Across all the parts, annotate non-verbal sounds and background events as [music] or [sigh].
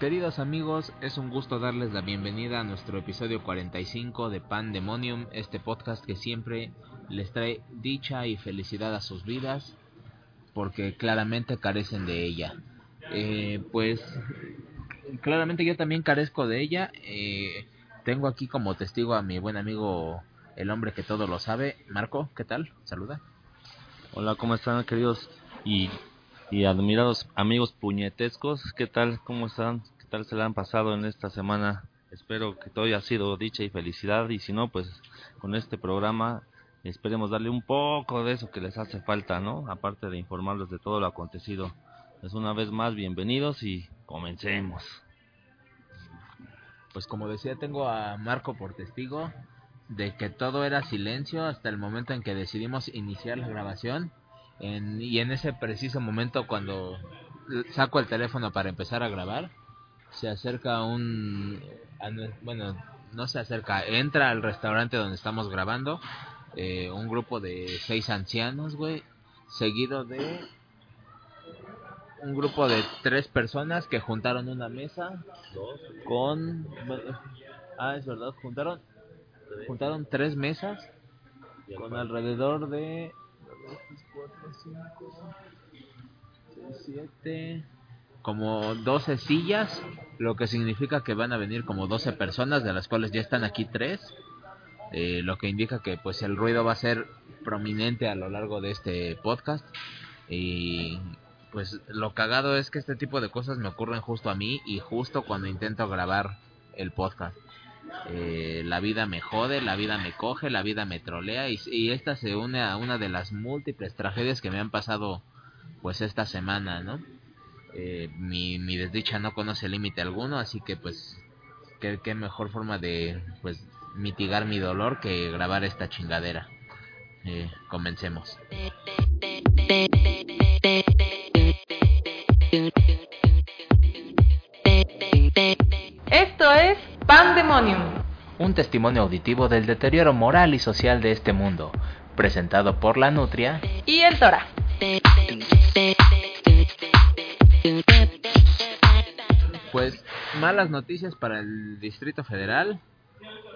Queridos amigos, es un gusto darles la bienvenida a nuestro episodio 45 de Pandemonium, este podcast que siempre les trae dicha y felicidad a sus vidas, porque claramente carecen de ella. Eh, pues claramente yo también carezco de ella. Eh, tengo aquí como testigo a mi buen amigo, el hombre que todo lo sabe, Marco. ¿Qué tal? Saluda. Hola, ¿cómo están, queridos y, y admirados amigos puñetescos? ¿Qué tal? ¿Cómo están? ¿Qué tal se la han pasado en esta semana? Espero que todo haya sido dicha y felicidad y si no, pues con este programa esperemos darle un poco de eso que les hace falta, ¿no? Aparte de informarles de todo lo acontecido. Es una vez más bienvenidos y comencemos. Pues como decía, tengo a Marco por testigo de que todo era silencio hasta el momento en que decidimos iniciar la grabación. En, y en ese preciso momento cuando saco el teléfono para empezar a grabar, se acerca un... Bueno, no se acerca, entra al restaurante donde estamos grabando eh, un grupo de seis ancianos, güey, seguido de un grupo de tres personas que juntaron una mesa con ah es verdad juntaron juntaron tres mesas con alrededor de 7 como 12 sillas lo que significa que van a venir como 12 personas de las cuales ya están aquí tres. Eh, lo que indica que pues el ruido va a ser prominente a lo largo de este podcast. Y pues lo cagado es que este tipo de cosas me ocurren justo a mí y justo cuando intento grabar el podcast. Eh, la vida me jode, la vida me coge, la vida me trolea y, esta se une a una de las múltiples tragedias que me han pasado pues esta semana, ¿no? Eh, mi, mi desdicha no conoce límite alguno, así que pues qué, mejor forma de pues mitigar mi dolor que grabar esta chingadera. Eh, comencemos. Esto es Pandemonium. Un testimonio auditivo del deterioro moral y social de este mundo, presentado por la Nutria y el Tora. Pues malas noticias para el Distrito Federal.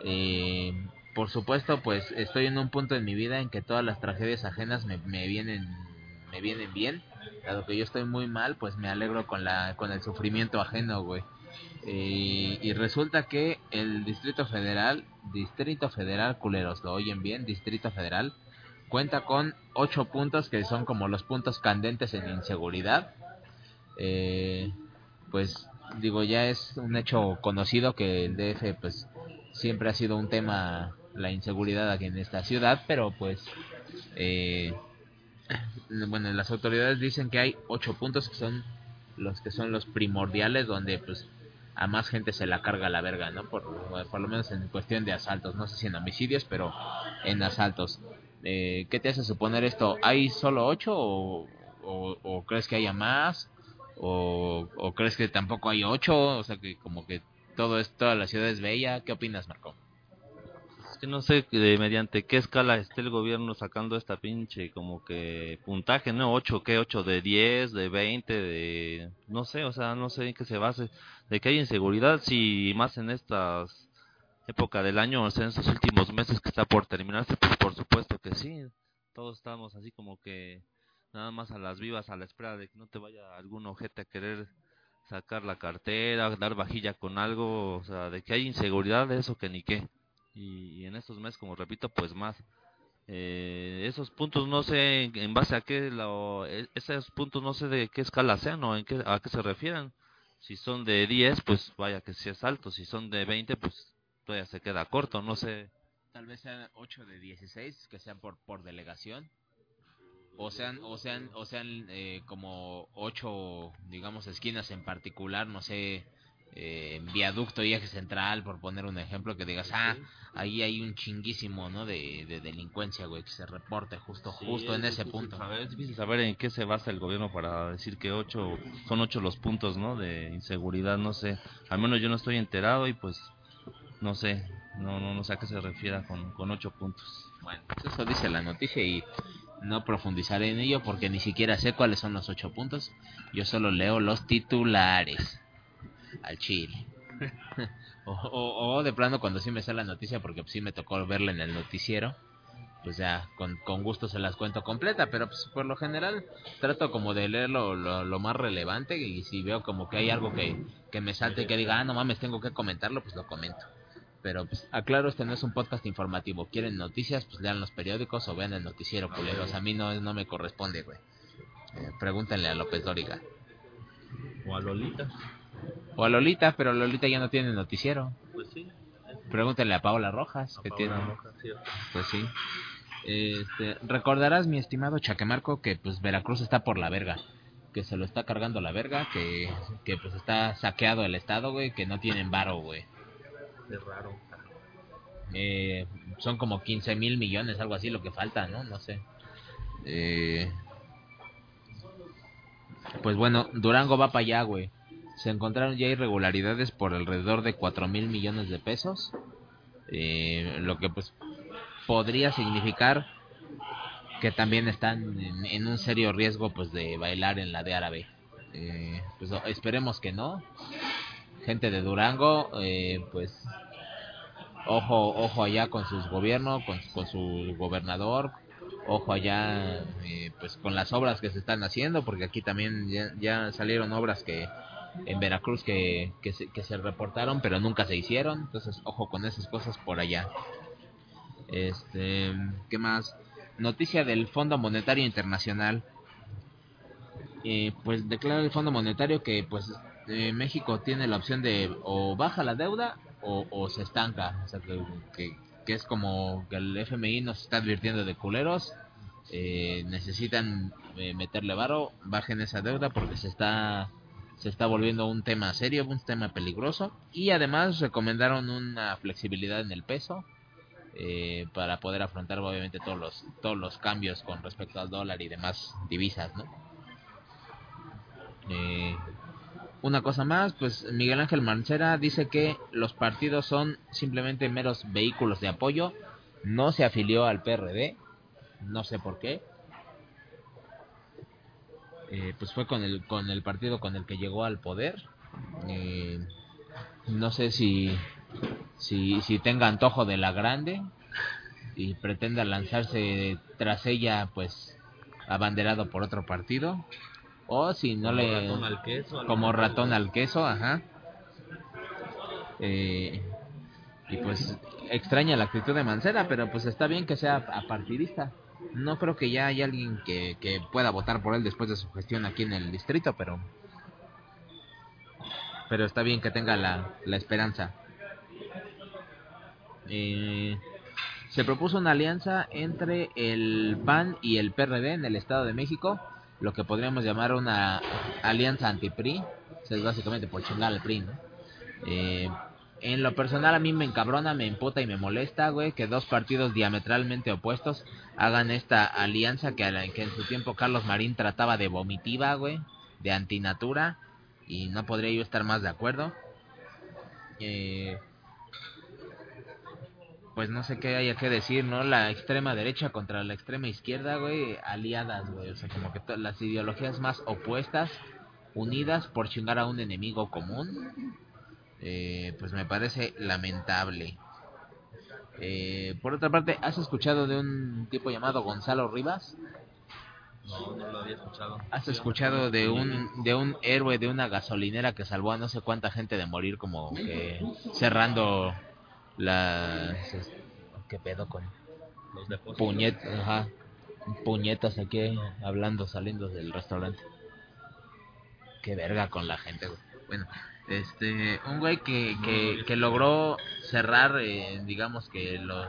Eh, por supuesto, pues estoy en un punto en mi vida en que todas las tragedias ajenas me, me vienen me vienen bien. Dado que yo estoy muy mal, pues me alegro con la con el sufrimiento ajeno, güey. Eh, y resulta que el Distrito Federal, Distrito Federal, culeros, lo oyen bien, Distrito Federal, cuenta con ocho puntos que son como los puntos candentes en inseguridad. Eh, pues digo, ya es un hecho conocido que el DF pues siempre ha sido un tema la inseguridad aquí en esta ciudad, pero pues eh, bueno, las autoridades dicen que hay ocho puntos que son los que son los primordiales donde pues a más gente se la carga la verga, ¿no? Por, lo menos en cuestión de asaltos, no sé si en homicidios, pero en asaltos. Eh, ¿Qué te hace suponer esto? ¿Hay solo ocho o, o, crees que haya más? O, ¿O crees que tampoco hay ocho? O sea, que como que todo es, toda la ciudad es bella. ¿Qué opinas, Marco? No sé de mediante qué escala esté el gobierno sacando esta pinche como que puntaje, ¿no? 8, ¿qué? 8 de 10, de 20, de... No sé, o sea, no sé en qué se base. De que hay inseguridad, si más en estas época del año, o sea, en estos últimos meses que está por terminarse, pues por supuesto que sí. Todos estamos así como que nada más a las vivas, a la espera de que no te vaya algún ojete a querer sacar la cartera, dar vajilla con algo, o sea, de que hay inseguridad, eso que ni qué. Y, en estos meses, como repito, pues más. Eh, esos puntos no sé en base a qué, lo, e, esos puntos no sé de qué escala sean o en qué, a qué se refieran. Si son de 10, pues vaya que si es alto. Si son de 20, pues todavía se queda corto, no sé. Tal vez sean 8 de 16, que sean por, por delegación o sean o sean o sean eh, como ocho digamos esquinas en particular no sé eh, viaducto y eje central por poner un ejemplo que digas ah ahí hay un chinguísimo no de, delincuencia güey que se reporte justo justo en ese punto saber, es difícil saber en qué se basa el gobierno para decir que ocho son ocho los puntos no de inseguridad no sé. Al menos yo no estoy enterado y pues no sé no no no sé a qué se refiera con con ocho puntos. Bueno pues eso dice la noticia y no profundizaré en ello porque ni siquiera sé cuáles son los ocho puntos. Yo solo leo los titulares. Al chile. [laughs] o, o, de plano cuando sí me sale la noticia, porque sí me tocó verla en el noticiero, pues ya con, con gusto se las cuento completa, pero pues por lo general trato como de leer lo, lo, lo más relevante y si veo como que hay algo que, que me salte y que diga, ah, no mames, tengo que comentarlo, pues lo comento. Pero pues aclaro, este no es un podcast informativo. Quieren noticias, pues lean los periódicos o vean el noticiero, culeros. A mí no, no me corresponde, güey. Eh, pregúntenle a López Dóriga. O a Lolita. O a Lolita, pero Lolita ya no tiene noticiero. Pues sí. Pregúntenle a Paola Rojas, A que Paola tiene... Rojas. Pues sí. Este, recordarás, mi estimado Chaquemarco, que pues Veracruz está por la verga. Que se lo está cargando la verga, que, que pues está saqueado el estado, güey, que no tienen varo, güey. Es raro. Eh, son como 15 mil millones, algo así, lo que falta, ¿no? No sé. Eh, pues bueno, Durango va para allá, güey. Se encontraron ya irregularidades por alrededor de 4 mil millones de pesos. Eh, lo que pues podría significar que también están en, en un serio riesgo pues de bailar en la de árabe. Eh, pues esperemos que no. Gente de Durango, eh, pues ojo ojo allá con sus gobiernos, con, con su gobernador, ojo allá eh, pues con las obras que se están haciendo, porque aquí también ya salieron obras que en Veracruz que, que, se, que se reportaron, pero nunca se hicieron, entonces ojo con esas cosas por allá. Este, ¿qué más? Noticia del Fondo Monetario Internacional. Eh, pues declara el Fondo Monetario que pues eh, México tiene la opción de o baja la deuda o, se estanca. O sea, que, que, que es como que el FMI nos está advirtiendo de culeros. eh, necesitan eh, meterle varo, bajen esa deuda porque se está se está volviendo un tema serio, un tema peligroso y además recomendaron una flexibilidad en el peso eh, para poder afrontar obviamente todos los todos los cambios con respecto al dólar y demás divisas, ¿no? Eh, una cosa más, pues Miguel Ángel Mancera dice que los partidos son simplemente meros vehículos de apoyo, no se afilió al PRD, no sé por qué. Eh, pues fue con el con el partido con el que llegó al poder. Eh, no sé si si si tenga antojo de la grande y pretenda lanzarse tras ella, pues abanderado por otro partido o si no Como le ratón al queso, a lo como ratón al queso, ajá. Eh, y pues extraña la actitud de Mancera, pero pues está bien que sea apartidista. No creo que ya haya alguien que, que pueda votar por él después de su gestión aquí en el distrito, pero pero está bien que tenga la, la esperanza. Eh, se propuso una alianza entre el PAN y el PRD en el Estado de México, lo que podríamos llamar una alianza anti-PRI, es básicamente por chingar al PRI, ¿no? Eh, en lo personal a mí me encabrona, me emputa y me molesta, güey, que dos partidos diametralmente opuestos hagan esta alianza que, que en su tiempo Carlos Marín trataba de vomitiva, güey, de antinatura, y no podría yo estar más de acuerdo. Eh, pues no sé qué haya que decir, ¿no? La extrema derecha contra la extrema izquierda, güey, aliadas, güey, o sea, como que las ideologías más opuestas, unidas por chingar a un enemigo común, eh, pues me parece lamentable. Eh, por otra parte, ¿has escuchado de un tipo llamado Gonzalo Rivas? No, no lo había escuchado. ¿Has escuchado de un de un héroe de una gasolinera que salvó a no sé cuánta gente de morir como que cerrando las qué pedo con Los depósitos. puñetas, ajá, puñetas aquí hablando saliendo del restaurante. Qué verga con la gente. Bueno, este, un güey que, que, que logró cerrar, eh, digamos que los,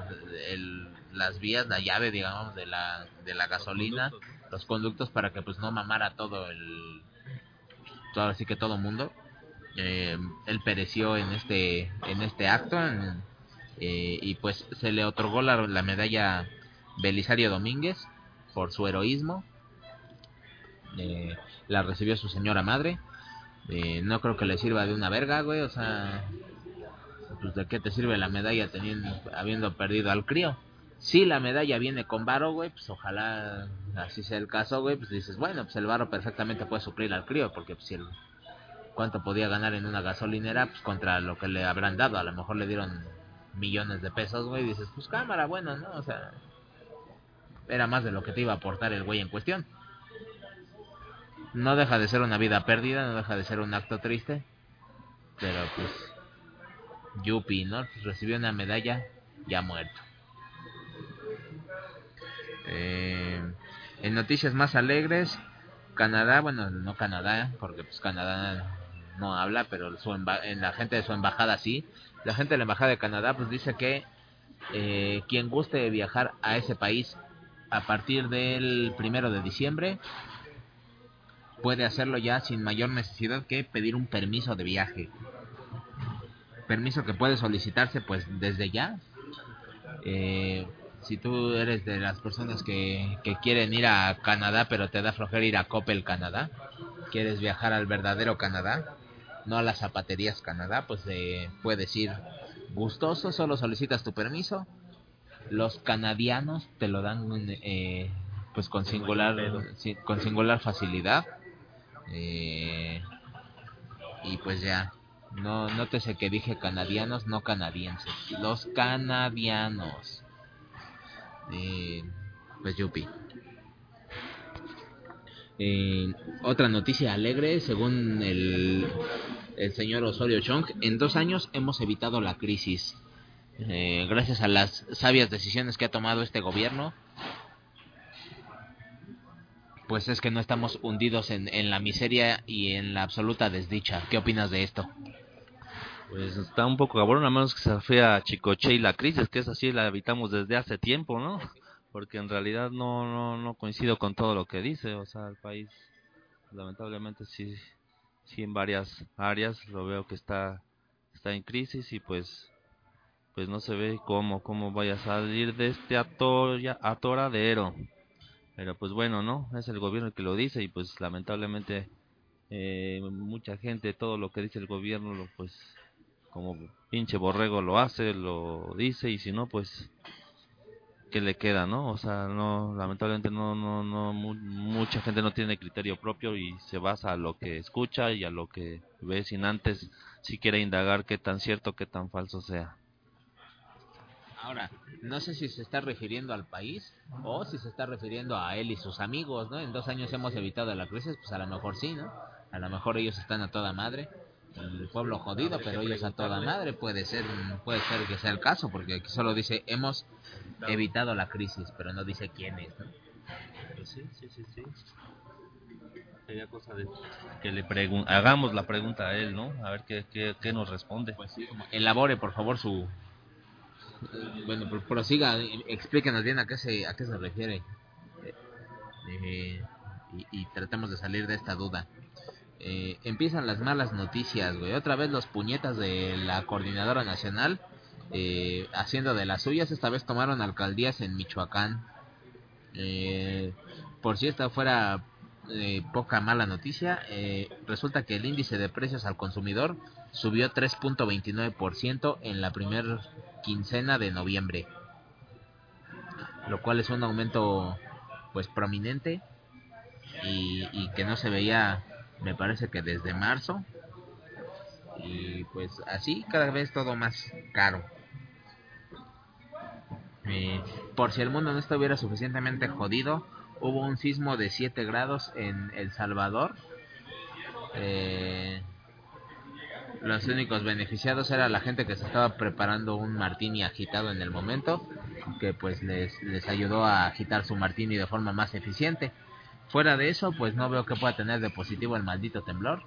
el, las vías, la llave, digamos, de la, de la gasolina, los conductos para que pues no mamara todo el, todo así que todo mundo. Eh, él pereció en este, en este acto, en- eh, y pues se le otorgó la, la medalla Belisario Domínguez por su heroísmo. Eh, la recibió su señora madre. Eh, no creo que le sirva de una verga, güey. O sea, pues de qué te sirve la medalla teniendo, habiendo perdido al crío. Si la medalla viene con varo, güey, pues ojalá así sea el caso, güey. Pues dices, bueno, pues el varo perfectamente puede suplir al crío, porque pues, si el, cuánto podía ganar en una gasolinera pues contra lo que le habrán dado. A lo mejor le dieron millones de pesos, güey, dices, pues cámara, bueno, ¿no? O sea, era más de lo que te iba a aportar el güey en cuestión. No deja de ser una vida perdida, no deja de ser un acto triste, pero pues, Yupi, ¿no? Recibió una medalla ya muerto. Eh, en noticias más alegres, Canadá, bueno, no Canadá, porque pues Canadá no habla, pero su en la gente de su embajada sí. La gente de la embajada de Canadá pues dice que eh, quien guste viajar a ese país a partir del primero de diciembre puede hacerlo ya sin mayor necesidad que pedir un permiso de viaje. Permiso que puede solicitarse pues desde ya. Eh, si tú eres de las personas que, que quieren ir a Canadá pero te da flojera ir a Coppel Canadá, quieres viajar al verdadero Canadá, no a las zapaterías Canadá, pues eh, puedes ir gustoso, solo solicitas tu permiso. Los canadianos te lo dan eh, pues con singular con singular facilidad. Eh, y pues ya, no nótese que dije canadianos, no canadienses. Los canadianos. Eh, pues yupi. Eh, otra noticia alegre, según el, el señor Osorio Chong, en dos años hemos evitado la crisis. Eh, gracias a las sabias decisiones que ha tomado este gobierno, pues es que no estamos hundidos en, en la miseria y en la absoluta desdicha. ¿Qué opinas de esto? Pues está un poco cabrón, a menos que se fea Chicoche y la crisis, que es así, la evitamos desde hace tiempo, ¿no? Porque en realidad no, no, no coincido con todo lo que dice, o sea, el país lamentablemente sí, sí en varias áreas lo veo que está, está en crisis y pues pues no se ve cómo, cómo vaya a salir de este atoradero. Pero pues bueno, ¿no? Es el gobierno el que lo dice y pues lamentablemente eh, mucha gente, todo lo que dice el gobierno, lo, pues como pinche borrego lo hace, lo dice y si no, pues ¿qué le queda, no? O sea, no, lamentablemente no, no, no, mucha gente no tiene criterio propio y se basa a lo que escucha y a lo que ve sin antes si quiere indagar qué tan cierto, qué tan falso sea. Ahora, no sé si se está refiriendo al país o si se está refiriendo a él y sus amigos, ¿no? En dos años hemos evitado la crisis, pues a lo mejor sí, ¿no? A lo mejor ellos están a toda madre el pueblo jodido, pero ellos a toda madre puede ser puede ser que sea el caso, porque aquí solo dice hemos evitado la crisis, pero no dice quién es. Pues sí, sí, sí, sí. Sería cosa de que le hagamos la pregunta a él, ¿no? A ver qué, qué, qué nos responde. Pues sí, elabore por favor su bueno, prosiga, explíquenos bien a qué se a qué se refiere. Eh, y, y tratemos de salir de esta duda. Eh, empiezan las malas noticias, güey. Otra vez los puñetas de la coordinadora nacional eh, haciendo de las suyas. Esta vez tomaron alcaldías en Michoacán. Eh, por si esta fuera poca mala noticia, resulta que el índice de precios al consumidor subió 3.29% en la primera quincena de noviembre. Lo cual es un aumento pues prominente y, que no se veía me parece que desde marzo y pues así cada vez todo más caro eh, por si el mundo no estuviera suficientemente jodido hubo un sismo de 7 grados en El Salvador eh, los únicos beneficiados era la gente que se estaba preparando un martini agitado en el momento que pues les, les ayudó a agitar su martini de forma más eficiente Fuera de eso, pues no veo que pueda tener de positivo el maldito temblor.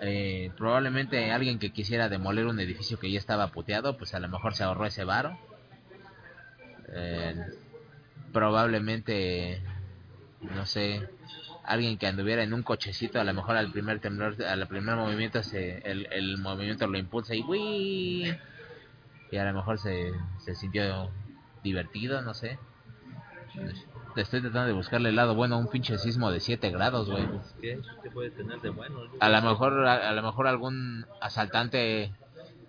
Eh, probablemente alguien que quisiera demoler un edificio que ya estaba puteado, pues a lo mejor se ahorró ese varo. Eh, probablemente, no sé, alguien que anduviera en un cochecito, a lo mejor al primer temblor, al primer movimiento, se, el, el movimiento lo impulsa y ¡wii! Y a lo mejor se, se sintió divertido, no sé estoy tratando de buscarle el lado bueno a un pinche sismo de 7 grados, güey. ¿Qué? puede tener de bueno? A lo mejor, a, lo mejor algún asaltante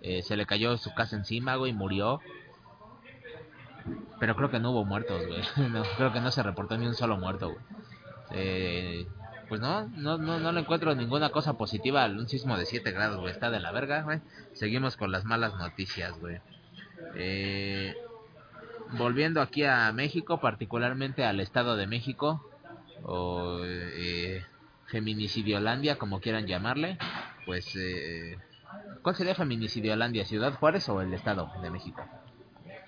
eh, se le cayó su casa encima, güey, y murió. Pero creo que no hubo muertos, güey. [laughs] No, creo que no se reportó ni un solo muerto, güey. Eh, pues no, no, no, no le encuentro ninguna cosa positiva al un sismo de 7 grados, güey. Está de la verga, güey. Seguimos con las malas noticias, güey. Eh, volviendo aquí a México, particularmente al Estado de México, o eh, Feminicidiolandia, como quieran llamarle, pues, eh, ¿cuál sería Feminicidiolandia? ¿Ciudad Juárez o el Estado de México?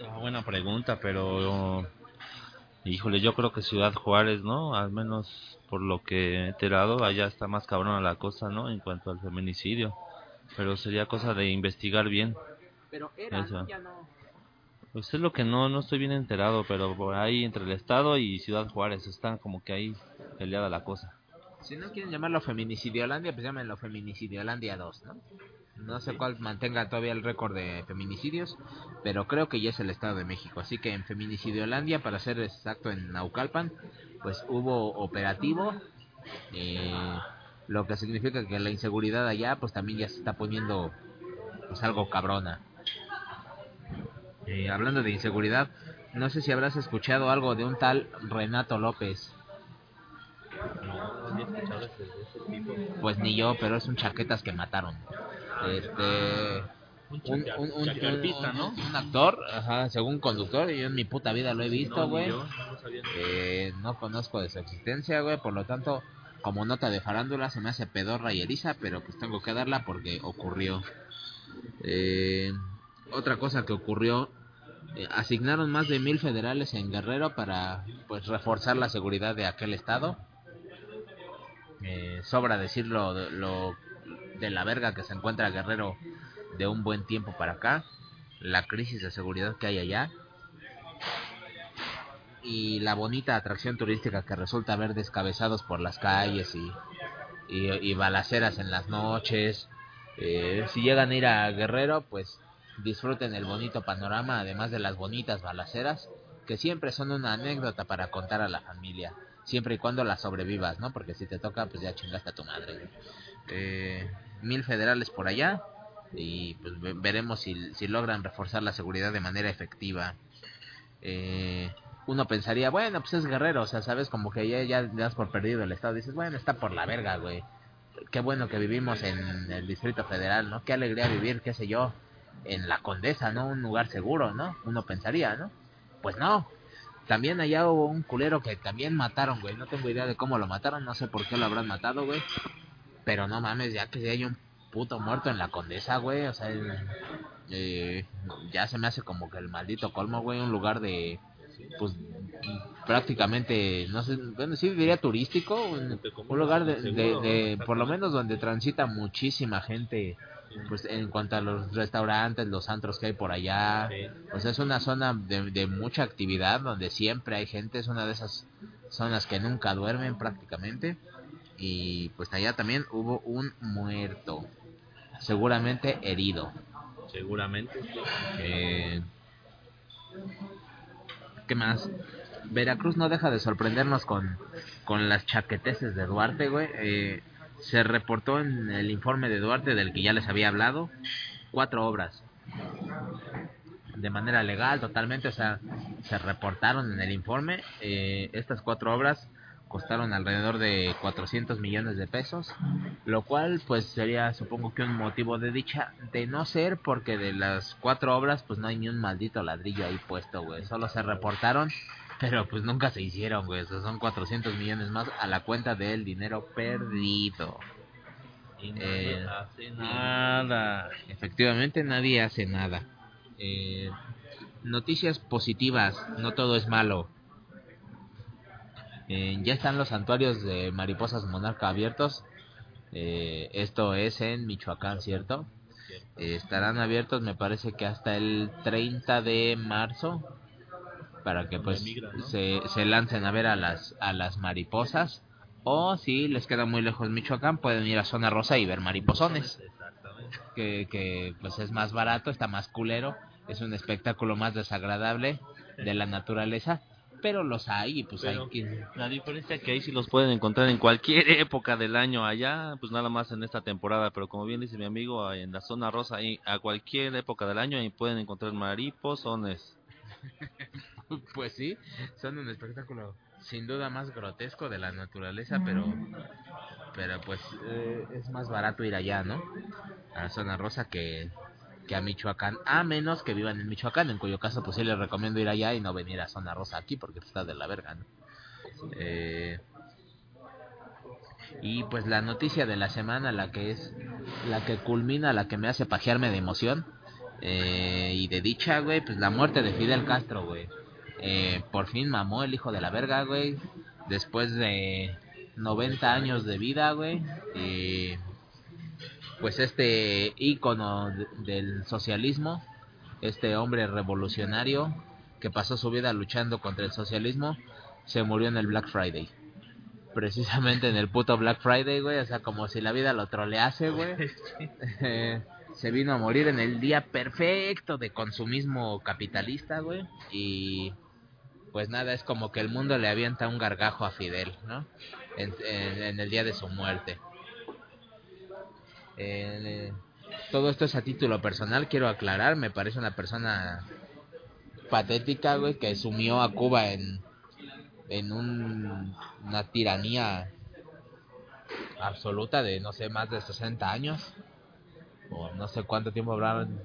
Ah, buena pregunta, pero híjole, yo creo que Ciudad Juárez, ¿no? Al menos por lo que he enterado, allá está más cabrona la cosa, ¿no? En cuanto al feminicidio. Pero sería cosa de investigar bien. Pero era, Eso. ya no. Pues es lo que no, no estoy bien enterado, pero por ahí entre el Estado y Ciudad Juárez están como que ahí peleada la cosa. Si no quieren llamarlo Feminicidiolandia, pues llámenlo Feminicidiolandia 2, ¿no? No sé cuál mantenga todavía el récord de feminicidios, pero creo que ya es el Estado de México. Así que en Feminicidiolandia, para ser exacto en Naucalpan, pues hubo operativo, eh, lo que significa que la inseguridad allá, pues también ya se está poniendo pues algo cabrona. Eh, hablando de inseguridad, no sé si habrás escuchado algo de un tal Renato López. Pues ni yo, pero es un chaquetas que mataron. Este. Un, un, un, ¿no? un actor, ajá, según conductor, yo en mi puta vida lo he visto, güey. Eh, no conozco de su existencia, güey, por lo tanto, como nota de farándula se me hace pedorra y eriza, pero pues tengo que darla porque ocurrió. Eh, otra cosa que ocurrió, eh, asignaron más de mil federales en Guerrero para pues reforzar la seguridad de aquel estado. Eh, sobra decirlo de, lo de la verga que se encuentra Guerrero de un buen tiempo para acá, la crisis de seguridad que hay allá y la bonita atracción turística que resulta ver descabezados por las calles y, y, balaceras en las noches. Eh, si llegan a ir a Guerrero, pues disfruten el bonito panorama, además de las bonitas balaceras, que siempre son una anécdota para contar a la familia, siempre y cuando la sobrevivas, ¿no? Porque si te toca, pues ya chingaste a tu madre. Eh, mil federales por allá y pues ve- veremos si, si logran reforzar la seguridad de manera efectiva. Eh, uno pensaría, bueno, pues es guerrero, o sea, sabes, como que ya, ya das por perdido el estado. Dices, bueno, está por la verga, güey. Qué bueno que vivimos en el Distrito Federal, ¿no? Qué alegría vivir, qué sé yo, en la Condesa, ¿no? Un lugar seguro, ¿no? Uno pensaría, ¿no? Pues no. También allá hubo un culero que también mataron, güey. No tengo idea de cómo lo mataron, no sé por qué lo habrán matado, güey. Pero no mames, ya que hay un puto muerto en la Condesa, güey. O sea, el- eh, ya se me hace como que el maldito colmo, güey. Un lugar de, pues, prácticamente, no sé, bueno, sí diría turístico. Un, un lugar de, de, de- por lo menos donde transita muchísima gente. Pues en cuanto a los restaurantes, los antros que hay por allá, pues es una zona de, de mucha actividad donde siempre hay gente, es una de esas zonas que nunca duermen prácticamente. Y pues allá también hubo un muerto, seguramente herido. Seguramente. Eh, ¿Qué más? Veracruz no deja de sorprendernos con, con las chaqueteces de Duarte, güey. Eh, se reportó en el informe de Duarte, del que ya les había hablado, cuatro obras. De manera legal, totalmente, o sea, se reportaron en el informe. Eh, estas cuatro obras costaron alrededor de 400 millones de pesos, lo cual pues sería supongo que un motivo de dicha, de no ser porque de las cuatro obras pues no hay ni un maldito ladrillo ahí puesto, güey, solo se reportaron, pero pues nunca se hicieron, güey, son 400 millones más a la cuenta del dinero perdido. Y Eh, hace nada. Efectivamente nadie hace nada. Eh, noticias positivas, no todo es malo. Eh, ya están los santuarios de mariposas monarca abiertos. Eh, esto es en Michoacán, ¿cierto? Eh, estarán abiertos, me parece que hasta el 30 de marzo, para que pues se, se lancen a ver a las a las mariposas. O si les queda muy lejos Michoacán, pueden ir a Zona Rosa y ver mariposones que, que pues es más barato, está más culero, es un espectáculo más desagradable de la naturaleza, pero los hay y pues Pero- hay que... La diferencia es que ahí sí los pueden encontrar en cualquier [laughs] época del año allá, pues nada más en esta temporada, pero como bien dice mi amigo, ahí en la zona rosa, ahí a cualquier época del año ahí pueden encontrar mariposones. [laughs] Pues sí, son un espectáculo sin duda más grotesco de la naturaleza, pero pero pues eh, es más barato ir allá, ¿no? A la zona rosa que, que a Michoacán, a menos que vivan en Michoacán, en cuyo caso pues sí les recomiendo ir allá y no venir a zona rosa aquí porque está de la verga, ¿no? Eh, y pues la noticia de la semana, la que es, la que culmina, la que me hace pajearme de emoción eh, y de dicha, güey, pues la muerte de Fidel Castro, güey. Eh, por fin mamó el hijo de la verga, güey. Después de 90 años de vida, güey. Pues este ícono del socialismo, este hombre revolucionario que pasó su vida luchando contra el socialismo, se murió en el Black Friday. Precisamente en el puto Black Friday, güey. O sea, como si la vida lo trolease, güey. [laughs] Eh, se vino a morir en el día perfecto de consumismo capitalista, güey. Y pues nada, es como que el mundo le avienta un gargajo a Fidel, ¿no? En, el día de su muerte. Eh, todo esto es a título personal, quiero aclarar, me parece una persona patética, güey, que sumió a Cuba en, en una tiranía absoluta de, no sé, más de 60 años, o no sé cuánto tiempo habrán.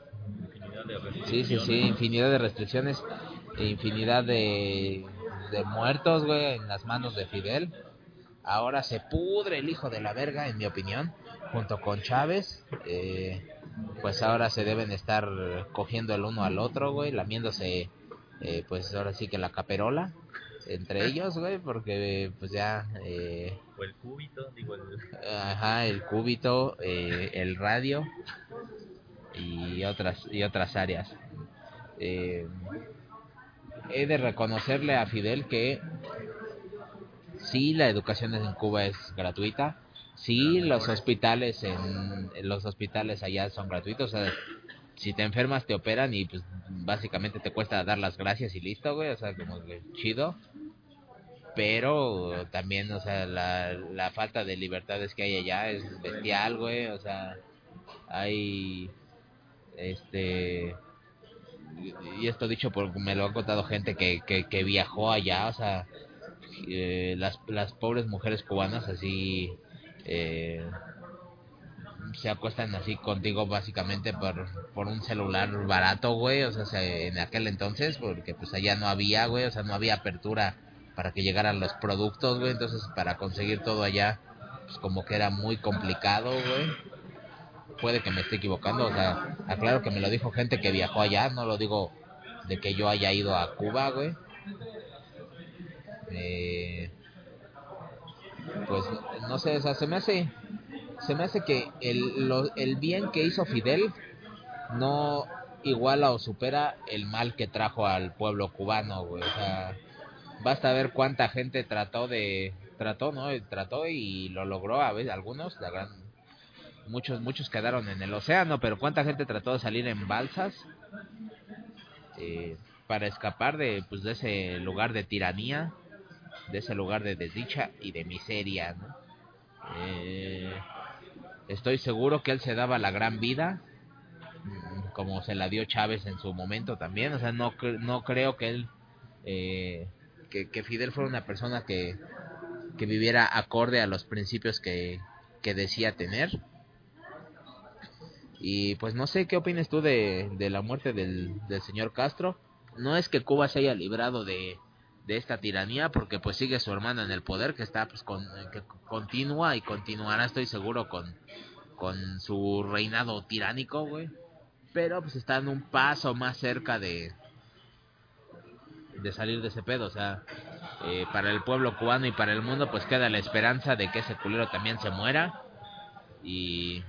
Sí, sí, sí, infinidad de restricciones infinidad de, de muertos, güey, en las manos de Fidel. Ahora se pudre el hijo de la verga, en mi opinión, junto con Chávez. Eh, pues ahora se deben estar cogiendo el uno al otro, güey, lamiéndose, eh, pues ahora sí que la caperola entre [laughs] ellos, güey, porque pues ya... Eh, o el cúbito, digo el... Ajá, el cúbito, eh, el radio y otras, y otras áreas. Eh, he de reconocerle a Fidel que sí, la educación en Cuba es gratuita, sí, los hospitales en, los hospitales allá son gratuitos, o sea, si te enfermas te operan y pues básicamente te cuesta dar las gracias y listo, güey, o sea, como chido. Pero también, o sea, la, la falta de libertades que hay allá es bestial, güey, o sea, hay este y esto dicho por me lo ha contado gente que, que, viajó allá, o sea, eh, las, las pobres mujeres cubanas así eh, se acuestan así contigo básicamente por, por un celular barato, güey, o sea, en aquel entonces, porque pues allá no había, güey, o sea, no había apertura para que llegaran los productos, güey, entonces para conseguir todo allá, pues como que era muy complicado, güey puede que me esté equivocando, o sea, aclaro que me lo dijo gente que viajó allá, no lo digo de que yo haya ido a Cuba, güey. Eh, pues no sé, o sea, se me hace se me hace que el, el bien que hizo Fidel no iguala o supera el mal que trajo al pueblo cubano. O sea, basta ver cuánta gente trató de trató, ¿no? Trató y lo logró a veces algunos, la gran muchos muchos quedaron en el océano, pero cuánta gente trató de salir en balsas eh, para escapar de pues de ese lugar de tiranía, de ese lugar de desdicha y de miseria, eh, estoy seguro que él se daba la gran vida, mm, como se la dio Chávez en su momento también, o sea, no, no creo que él, eh, que, que Fidel fuera una persona que, que viviera acorde a los principios que, que decía tener. Y pues no sé qué opinas tú de, de la muerte del, del, señor Castro. No es que Cuba se haya librado de, de esta tiranía, porque pues sigue su hermano en el poder, que está pues con, que continúa y continuará, estoy seguro, con, con su reinado tiránico, güey. Pero pues está en un paso más cerca de, de salir de ese pedo, o sea, eh, para el pueblo cubano y para el mundo pues queda la esperanza de que ese culero también se muera y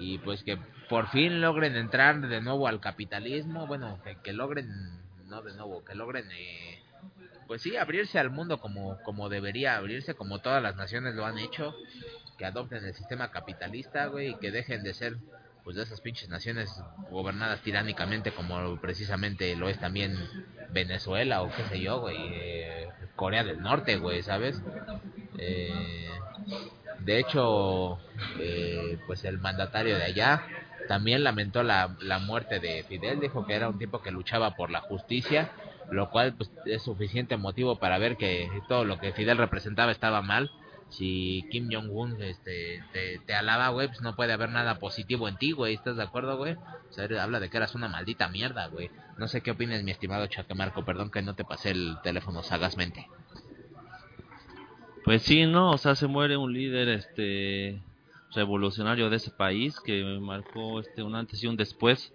y pues que por fin logren entrar de nuevo al capitalismo, bueno, que, logren, no de nuevo, que logren, eh, pues sí, abrirse al mundo como, como debería abrirse, como todas las naciones lo han hecho, que adopten el sistema capitalista, güey, y que dejen de ser, pues de esas pinches naciones gobernadas tiránicamente como precisamente lo es también Venezuela o qué sé yo, güey, eh, Corea del Norte, güey, ¿sabes? Eh, de hecho, eh, pues el mandatario de allá también lamentó la, la muerte de Fidel, dijo que era un tipo que luchaba por la justicia lo cual pues, es suficiente motivo para ver que todo lo que Fidel representaba estaba mal. Si Kim Jong-un este, te, alaba, güey, pues no puede haber nada positivo en ti, güey. ¿Estás de acuerdo, güey? O sea, habla de que eras una maldita mierda, güey. No sé qué opinas, mi estimado Chaquemarco. Perdón que no te pasé el teléfono sagazmente. Pues sí, no, o sea, se muere un líder este revolucionario de ese país que marcó este un antes y un después,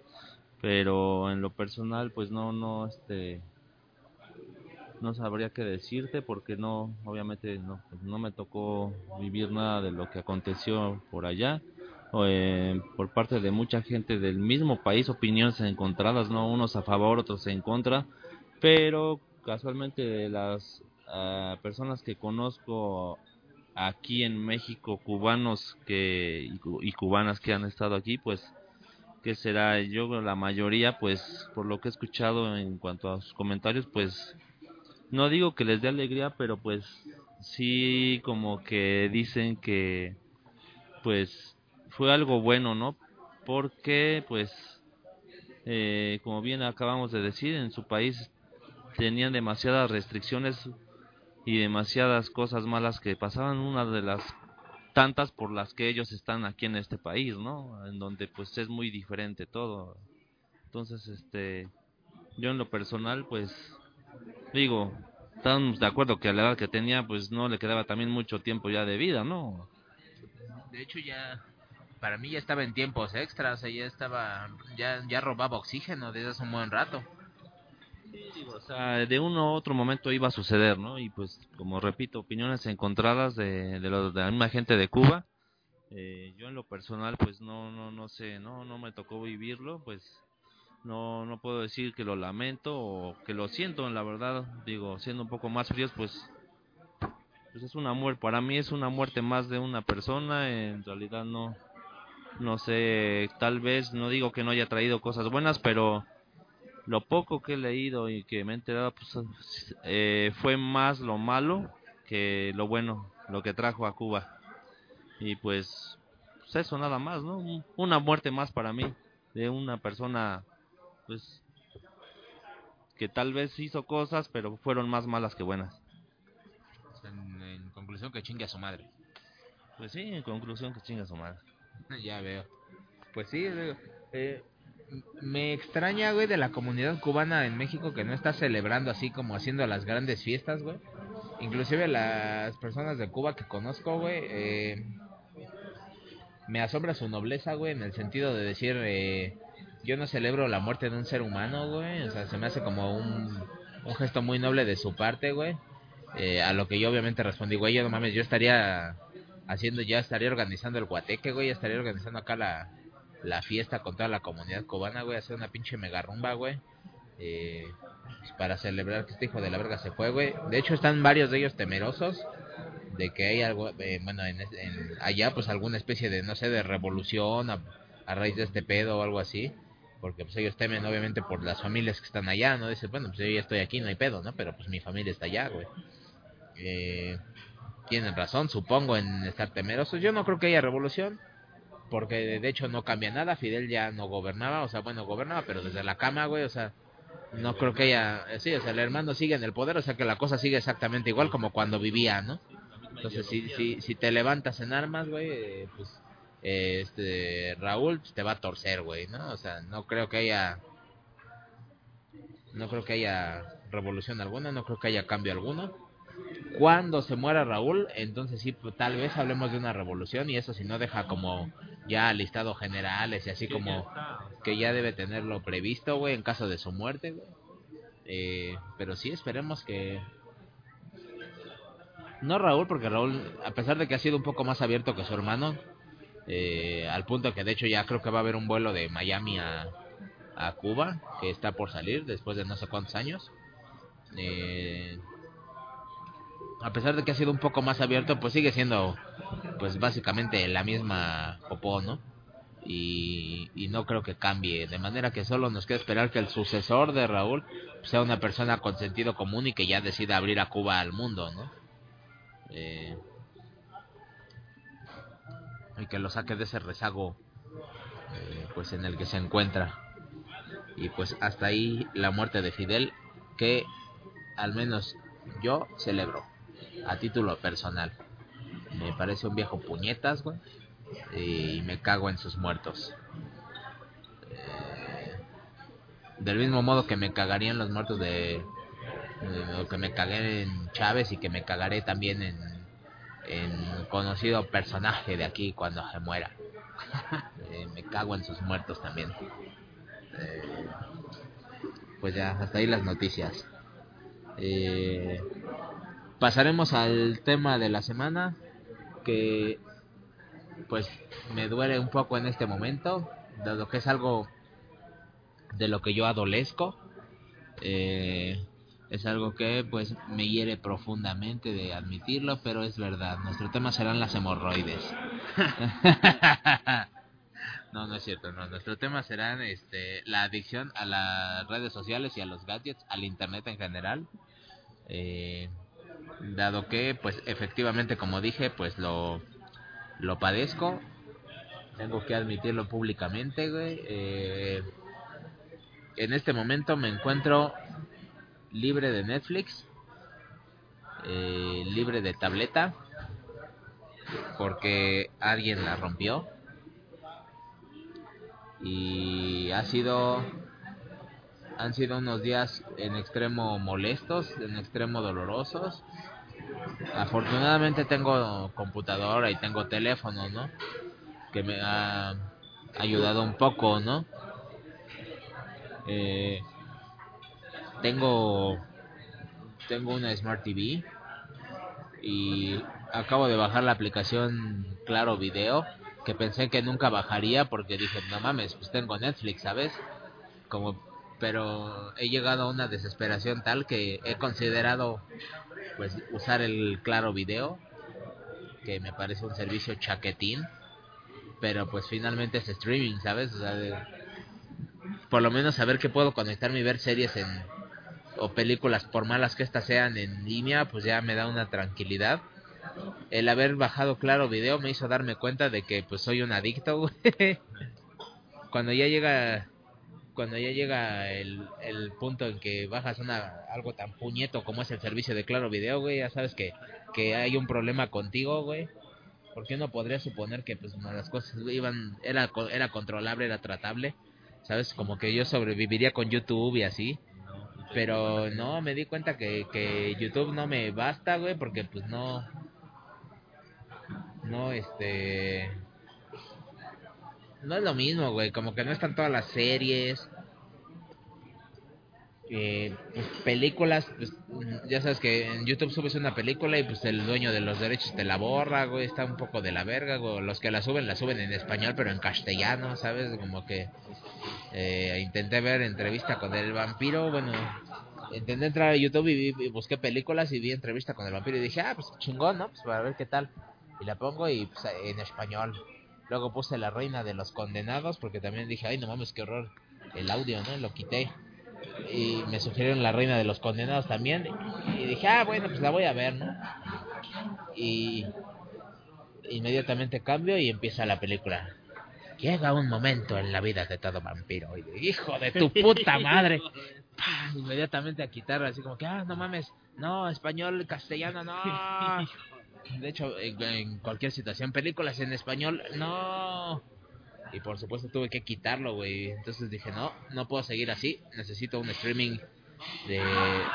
pero en lo personal pues no no este no sabría qué decirte porque no obviamente no no me tocó vivir nada de lo que aconteció por allá. Eh, por parte de mucha gente del mismo país opiniones encontradas no unos a favor otros en contra. Pero casualmente de las personas que conozco aquí en México, cubanos que y, cubanas que han estado aquí, pues que será yo la mayoría, pues por lo que he escuchado en cuanto a sus comentarios, pues no digo que les dé alegría, pero pues sí como que dicen que pues fue algo bueno, ¿no? Porque pues eh, como bien acabamos de decir, en su país tenían demasiadas restricciones y demasiadas cosas malas que pasaban, una de las tantas por las que ellos están aquí en este país, ¿no? En donde pues es muy diferente todo. Entonces, este, yo en lo personal, pues, digo, estamos de acuerdo que a la edad que tenía, pues no le quedaba también mucho tiempo ya de vida, ¿no? De hecho ya, para mí ya estaba en tiempos extras, ya estaba, ya, ya robaba oxígeno desde hace un buen rato o sea, de uno u otro momento iba a suceder, ¿no? Y pues, como repito, opiniones encontradas de, de, de la misma gente de Cuba. Eh, yo en lo personal, pues no, no, no sé, no, no me tocó vivirlo, pues no, no puedo decir que lo lamento o que lo siento, en la verdad, digo, siendo un poco más fríos, pues, pues es una muerte, para mí es una muerte más de una persona, en realidad no, no sé, tal vez, no digo que no haya traído cosas buenas, pero lo poco que he leído y que me he enterado pues, eh, fue más lo malo que lo bueno, lo que trajo a Cuba. Y pues, pues, eso nada más, ¿no? Una muerte más para mí de una persona pues que tal vez hizo cosas, pero fueron más malas que buenas. En, conclusión que chingue a su madre. Pues sí, en conclusión que chingue a su madre. [laughs] ya veo. Pues sí, eh, me extraña, güey, de la comunidad cubana en México que no está celebrando así como haciendo las grandes fiestas, güey. Inclusive las personas de Cuba que conozco, güey, eh, me asombra su nobleza, güey, en el sentido de decir, eh, yo no celebro la muerte de un ser humano, güey. O sea, se me hace como un, un gesto muy noble de su parte, güey. Eh, a lo que yo obviamente respondí, güey, yo no mames, yo estaría haciendo, ya estaría organizando el guateque, güey, ya estaría organizando acá la, la fiesta con toda la comunidad cubana, güey, hacer una pinche mega rumba, güey. Eh, pues, para celebrar que este hijo de la verga se fue, güey. De hecho, están varios de ellos temerosos de que hay algo, eh, bueno, en, allá, pues alguna especie de, no sé, de revolución a, raíz de este pedo o algo así. Porque pues ellos temen obviamente por las familias que están allá, ¿no? Dicen, bueno, pues yo ya estoy aquí, no hay pedo, ¿no? Pero pues mi familia está allá, güey. Eh, tienen razón, supongo, en estar temerosos. Yo no creo que haya revolución porque de hecho no cambia nada, Fidel ya no gobernaba, o sea, bueno, gobernaba, pero desde la cama, güey, o sea, no creo que haya, eh, sí, o sea, el hermano sigue en el poder, o sea, que la cosa sigue exactamente igual como cuando vivía, ¿no? Entonces, si, si, si te levantas en armas, güey, eh, pues, este, Raúl pues, te va a torcer, güey, ¿no? O sea, no creo que haya, no creo que haya revolución alguna, no creo que haya cambio alguno. Cuando se muera Raúl, entonces sí, pues, tal vez hablemos de una revolución y eso si no deja como ya listado generales y así como que ya debe tenerlo previsto, güey, en caso de su muerte, güey. Eh, pero sí esperemos que... No Raúl, porque Raúl, a pesar de que ha sido un poco más abierto que su hermano, eh, al punto que de hecho ya creo que va a haber un vuelo de Miami a, a Cuba, que está por salir después de no sé cuántos años. Eh, a pesar de que ha sido un poco más abierto, pues sigue siendo, pues básicamente la misma popó, ¿no? Y, no creo que cambie, de manera que solo nos queda esperar que el sucesor de Raúl sea una persona con sentido común y que ya decida abrir a Cuba al mundo, ¿no? Eh, y que lo saque de ese rezago, eh, pues en el que se encuentra. Y pues hasta ahí la muerte de Fidel que al menos yo celebro a título personal. Me parece un viejo puñetas, güey. Y me cago en sus muertos. Eh, del mismo modo que me cagarían los muertos de... que me cagué en Chávez y que me cagaré también en, en conocido personaje de aquí cuando se muera. [laughs] Eh, me cago en sus muertos también. Eh, pues ya, hasta ahí las noticias. Eh, pasaremos al tema de la semana que pues me duele un poco en este momento, dado que es algo de lo que yo adolezco. Eh, es algo que pues me hiere profundamente de admitirlo, pero es verdad. Nuestro tema serán las hemorroides. [laughs] no, no es cierto. No, nuestro tema serán este, la adicción a las redes sociales y a los gadgets, al internet en general. Eh, dado que pues efectivamente como dije pues lo lo padezco tengo que admitirlo públicamente güey eh, en este momento me encuentro libre de Netflix eh, libre de tableta porque alguien la rompió y ha sido han sido unos días en extremo molestos, en extremo dolorosos. Afortunadamente tengo computadora y tengo teléfono, ¿no? Que me ha ayudado un poco, ¿no? Eh, tengo tengo una Smart TV y acabo de bajar la aplicación Claro Video que pensé que nunca bajaría porque dije, no mames, pues tengo Netflix, ¿sabes? Como pero he llegado a una desesperación tal que he considerado pues usar el Claro Video, que me parece un servicio chaquetín, pero pues finalmente es streaming, ¿sabes? O sea, de, por lo menos saber que puedo conectarme y ver series en o películas por malas que estas sean en línea, pues ya me da una tranquilidad. El haber bajado Claro Video me hizo darme cuenta de que pues soy un adicto. [laughs] Cuando ya llega cuando ya llega el, el punto en que bajas una, algo tan puñeto como es el servicio de Claro Video, güey, ya sabes que, que hay un problema contigo, güey. Porque uno podría suponer que pues las cosas iban, era, era controlable, era tratable, ¿sabes? Como que yo sobreviviría con YouTube y así. Pero no, me di cuenta que, que YouTube no me basta, güey, porque pues no... No, este no es lo mismo, güey. Como que no están todas las series. Eh, pues, películas, pues, ya sabes que en YouTube subes una película y pues el dueño de los derechos te la borra, güey, está un poco de la verga. Los que la suben, la suben en español, pero en castellano, ¿sabes? Como que eh, intenté ver entrevista con el vampiro, bueno, intenté entrar a YouTube y, y, busqué películas y vi entrevista con el vampiro y dije, ah, pues chingón, ¿no? Pues para ver qué tal. Y la pongo y pues, en español. Luego puse La Reina de los Condenados porque también dije, ay, no mames, qué horror. El audio, ¿no? Lo quité. Y me sugirieron La Reina de los Condenados también. Y dije, ah, bueno, pues la voy a ver, ¿no? Y inmediatamente cambio y empieza la película. Llega un momento en la vida de todo vampiro. Y hijo de tu puta madre. [laughs] Inmediatamente a quitarla, así como que, ah, no mames, no, español, castellano, no. [laughs] De hecho, en, en, cualquier situación, películas en español, no. Y por supuesto tuve que quitarlo, güey. Entonces dije, no, no puedo seguir así. Necesito un streaming de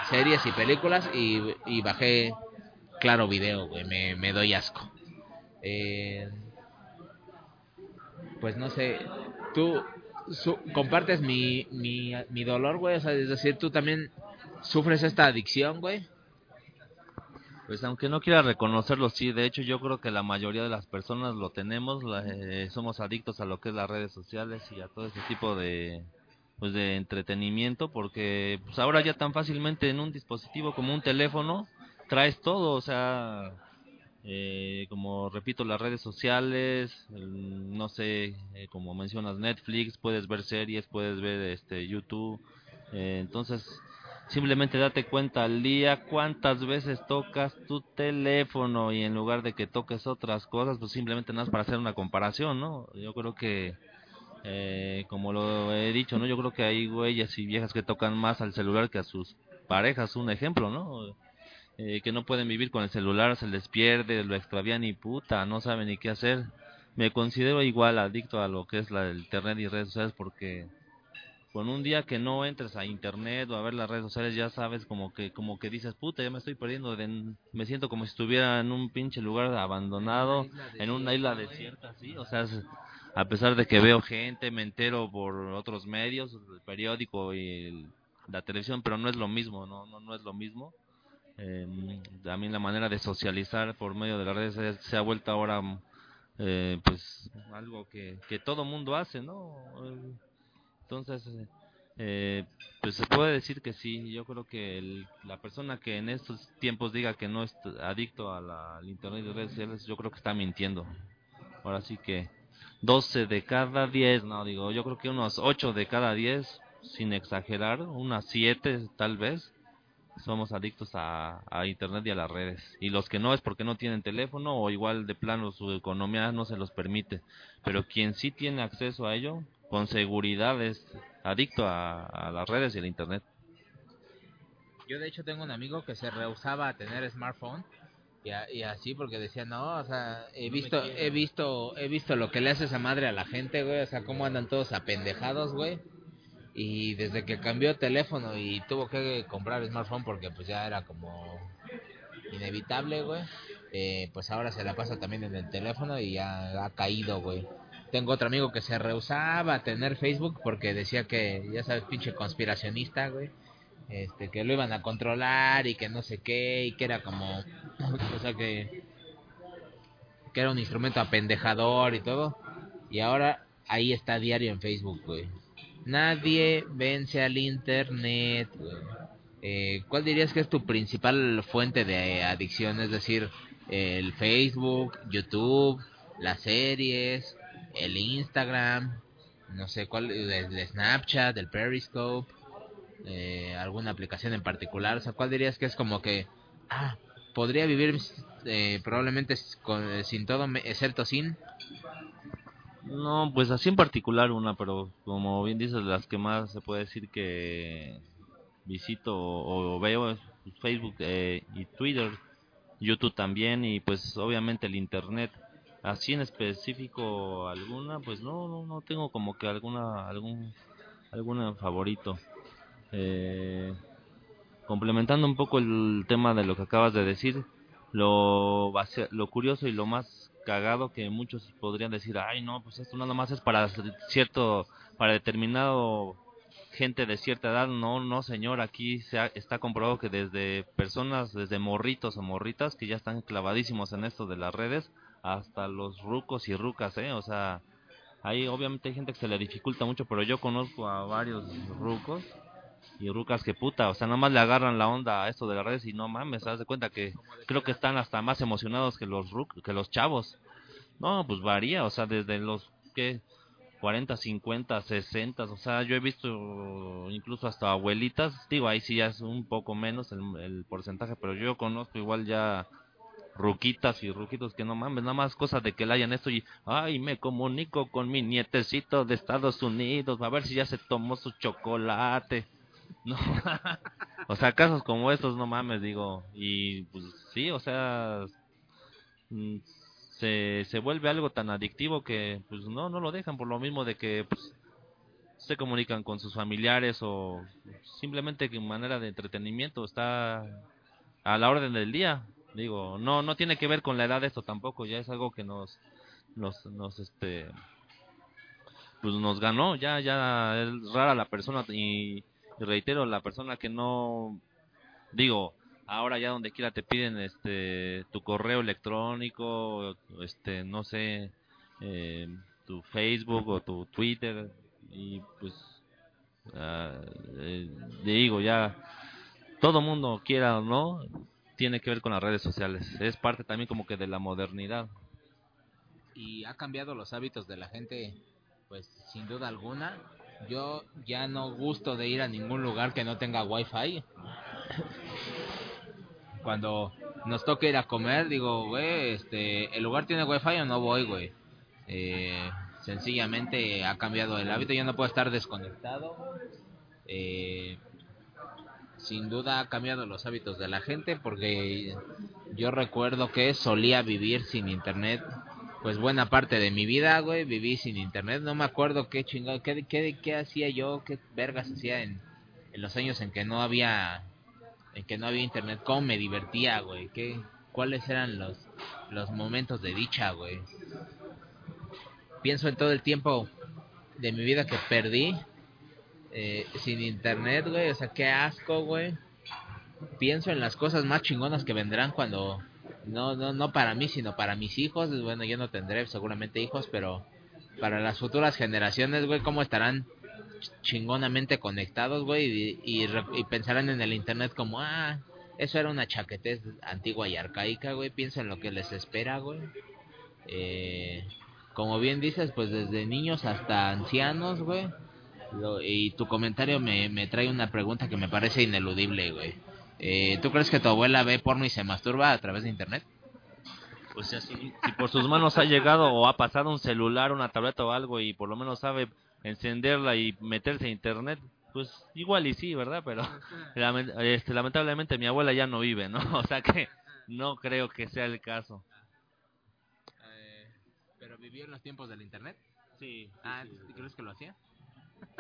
series y películas. Y, y bajé Claro Video, güey. Me, me doy asco. Eh, pues no sé. Tú compartes mi, mi, mi dolor, güey. O sea, es decir, tú también sufres esta adicción, güey. Pues aunque no quiera reconocerlo, sí, de hecho yo creo que la mayoría de las personas lo tenemos, eh, somos adictos a lo que es las redes sociales y a todo ese tipo de pues de entretenimiento porque pues ahora ya tan fácilmente en un dispositivo como un teléfono traes todo, o sea, eh, como repito, las redes sociales, no sé, eh, como mencionas Netflix, puedes ver series, puedes ver este YouTube, eh, entonces simplemente date cuenta al día cuántas veces tocas tu teléfono y en lugar de que toques otras cosas, pues simplemente nada más para hacer una comparación, ¿no? Yo creo que, eh, como lo he dicho, ¿no? Yo creo que hay güeyes y viejas que tocan más al celular que a sus parejas un ejemplo, ¿no? Eh, que no pueden vivir con el celular, se les pierde, lo extravían y puta, no saben ni qué hacer. Me considero igual adicto a lo que es la del internet y redes sociales porque con un día que no entres a internet o a ver las redes sociales ya sabes como que como que dices puta ya me estoy perdiendo de, me siento como si estuviera en un pinche lugar abandonado en una isla desierta sí o sea a pesar de que veo gente me entero por otros medios el periódico y la televisión pero no es lo mismo no no no es lo mismo. Eh, también la manera de socializar por medio de las redes se, ha vuelto ahora eh, pues algo que que todo mundo hace no entonces, eh, pues se puede decir que sí. Yo creo que la persona que en estos tiempos diga que no es adicto a la, al Internet y redes sociales, yo creo que está mintiendo. Ahora sí que 12 de cada 10, no digo, yo creo que unos 8 de cada 10, sin exagerar, unas 7 tal vez, somos adictos a, a, Internet y a las redes. Y los que no es porque no tienen teléfono o igual de plano su economía no se los permite. Pero quien sí tiene acceso a ello, con seguridad es adicto a, las redes y al internet. Yo de hecho tengo un amigo que se rehusaba a tener smartphone y, así porque decía, no, o sea, he visto, he visto, he visto lo que le hace esa madre a la gente, güey, o sea, cómo andan todos apendejados, güey. Y desde que cambió teléfono y tuvo que comprar smartphone porque pues ya era como inevitable, güey, eh, pues ahora se la pasa también en el teléfono y ya ha caído, güey. Tengo otro amigo que se rehusaba a tener Facebook porque decía que, ya sabes, pinche conspiracionista, güey. Este, que lo iban a controlar y que no sé qué, y que era como, o sea, que, que era un instrumento apendejador y todo. Y ahora ahí está diario en Facebook, güey. Nadie vence al Internet, güey. Eh, ¿Cuál dirías que es tu principal fuente de adicción? Es decir, el Facebook, YouTube, las series, el Instagram, no sé cuál, el Snapchat, el Periscope, eh, alguna aplicación en particular, o sea, ¿cuál dirías que es como que, ah, podría vivir eh, probablemente con, sin todo, excepto sin? No, pues así en particular una, pero como bien dices, las que más se puede decir que visito o, veo es Facebook eh, y Twitter, YouTube también y pues obviamente el Internet así en específico alguna pues no no no tengo como que alguna algún alguna favorito. Eh, complementando un poco el tema de lo que acabas de decir lo lo curioso y lo más cagado que muchos podrían decir ay no pues esto nada más es para cierto para determinado gente de cierta edad no no señor aquí se está comprobado que desde personas desde morritos o morritas que ya están clavadísimos en esto de las redes hasta los rucos y rucas, ¿eh? O sea, ahí obviamente hay gente que se le dificulta mucho, pero yo conozco a varios rucos y rucas que puta, o sea, nada más le agarran la onda a esto de las redes y no mames, ¿sabes de cuenta que creo que están hasta más emocionados que los que los chavos. No, pues varía, o sea, desde los que 40, 50, 60, o sea, yo he visto incluso hasta abuelitas, digo, ahí sí ya es un poco menos el porcentaje, pero yo conozco igual ya ruquitas y ruquitos que no mames, nada más cosas de que le hayan esto y, ay, me comunico con mi nietecito de Estados Unidos, a ver si ya se tomó su chocolate. [laughs] No, o sea, casos como estos, no mames, digo, y pues sí, o sea, mm, se, se vuelve algo tan adictivo que pues no, no lo dejan por lo mismo de que pues, se comunican con sus familiares o simplemente que manera de entretenimiento está a la orden del día Digo, no no tiene que ver con la edad esto tampoco, ya es algo que nos nos nos este pues nos ganó, ya ya es rara la persona y, reitero, la persona que no digo, ahora ya donde quiera te piden este tu correo electrónico, este no sé, eh, tu Facebook o tu Twitter y pues uh, digo ya todo mundo quiera o no tiene que ver con las redes sociales. Es parte también como que de la modernidad. Y ha cambiado los hábitos de la gente, pues sin duda alguna. Yo ya no gusto de ir a ningún lugar que no tenga wifi. [laughs] Cuando nos toca ir a comer, digo, güey, este, ¿el lugar tiene wifi o no voy, güey? Eh, sencillamente ha cambiado el hábito, ya no puedo estar desconectado. Eh, sin duda ha cambiado los hábitos de la gente porque yo recuerdo que solía vivir sin internet pues buena parte de mi vida, güey, viví sin internet, no me acuerdo qué chingado, qué, qué, qué hacía yo, qué vergas hacía en, en los años en que no había en que no había internet, cómo me divertía, güey, qué cuáles eran los los momentos de dicha, güey. Pienso en todo el tiempo de mi vida que perdí eh, sin internet, güey, o sea, qué asco, güey. Pienso en las cosas más chingonas que vendrán cuando no no no para mí, sino para mis hijos, bueno, yo no tendré seguramente hijos, pero para las futuras generaciones, güey, cómo estarán chingonamente conectados, güey, y, y, pensarán en el internet como, ah, eso era una chaquetez antigua y arcaica, güey, piensa en lo que les espera, güey. Eh, como bien dices, pues desde niños hasta ancianos, güey. Y tu comentario me, me trae una pregunta que me parece ineludible, güey. Eh, ¿Tú crees que tu abuela ve porno y se masturba a través de internet? Pues si, si por sus manos ha llegado o ha pasado un celular, una tableta o algo y por lo menos sabe encenderla y meterse a internet, pues igual y sí, ¿verdad? Pero este, lamentablemente mi abuela ya no vive, ¿no? [laughs] O sea que no creo que sea el caso. Eh, ¿Pero vivió en los tiempos del internet? Sí. ah, ¿crees que lo hacía?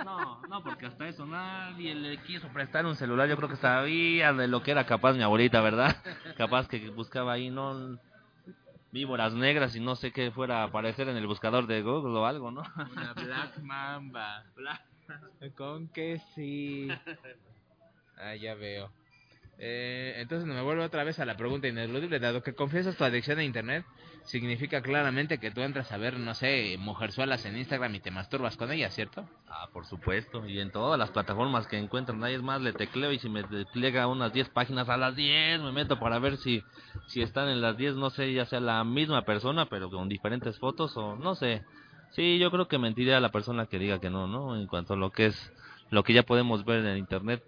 No, no, porque hasta eso nadie le quiso prestar un celular. Yo creo que sabía de lo que era capaz mi abuelita, ¿verdad? [laughs] Capaz que buscaba ahí, no víboras negras y no sé qué fuera a aparecer en el buscador de Google o algo, ¿no? Una Black Mamba. [laughs] Con que sí. [laughs] Ah, ya veo. Eh, entonces me vuelvo otra vez a la pregunta ineludible. Dado que confiesas tu adicción a Internet, significa claramente que tú entras a ver, no sé, mujerzuelas en Instagram y te masturbas con ellas, ¿cierto? Ah, por supuesto. Y en todas las plataformas que encuentran, nadie más le tecleo y si me despliega unas 10 páginas a las 10 me meto para ver si, si están en las 10, no sé, ya sea la misma persona, pero con diferentes fotos o no sé. Sí, yo creo que mentiría a la persona que diga que no, ¿no? En cuanto a lo que es, lo que ya podemos ver en Internet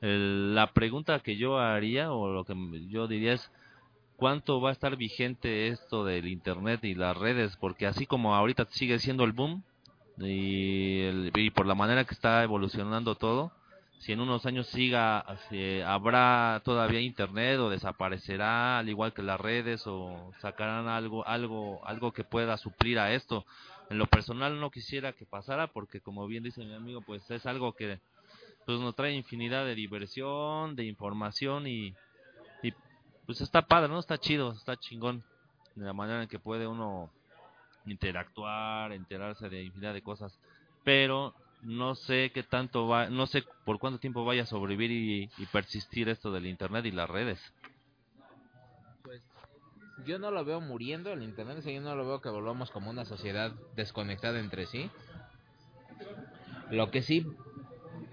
la pregunta que yo haría o lo que yo diría es cuánto va a estar vigente esto del internet y las redes porque así como ahorita sigue siendo el boom y, por la manera que está evolucionando todo si en unos años siga habrá todavía internet o desaparecerá al igual que las redes o sacarán algo algo algo que pueda suplir a esto. En lo personal no quisiera que pasara porque como bien dice mi amigo pues es algo que pues nos trae infinidad de diversión, de información y, y pues está padre, ¿no? Está chido, está chingón de la manera en que puede uno interactuar, enterarse de infinidad de cosas, pero no sé qué tanto va, no sé por cuánto tiempo vaya a sobrevivir y, persistir esto del internet y las redes. Pues yo no lo veo muriendo el internet, yo no lo veo que volvamos como una sociedad desconectada entre sí. Lo que sí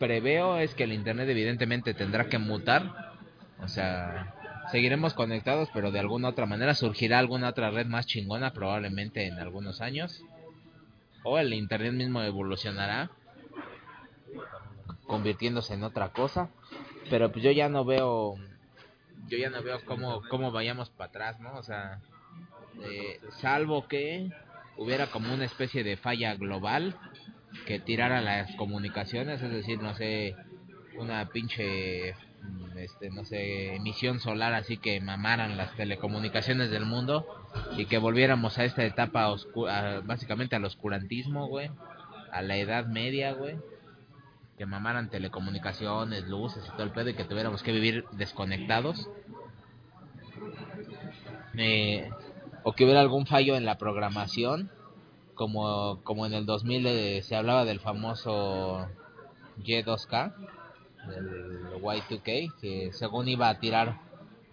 preveo es que el Internet evidentemente tendrá que mutar. O sea, seguiremos conectados, pero de alguna otra manera surgirá alguna otra red más chingona probablemente en algunos años. O el Internet mismo evolucionará, convirtiéndose en otra cosa. Pero pues yo ya no veo, yo ya no veo cómo, cómo vayamos para atrás, ¿no? O sea, eh, salvo que hubiera como una especie de falla global que tirara las comunicaciones, es decir, no sé, una pinche mm, este no sé emisión solar así que mamaran las telecomunicaciones del mundo y que volviéramos a esta etapa oscura, básicamente al oscurantismo güey a la edad media güey que mamaran telecomunicaciones luces y todo el pedo y que tuviéramos que vivir desconectados eh, o que hubiera algún fallo en la programación como, como en el 2000 eh, se hablaba del famoso Y2K, del Y2K, que según iba a tirar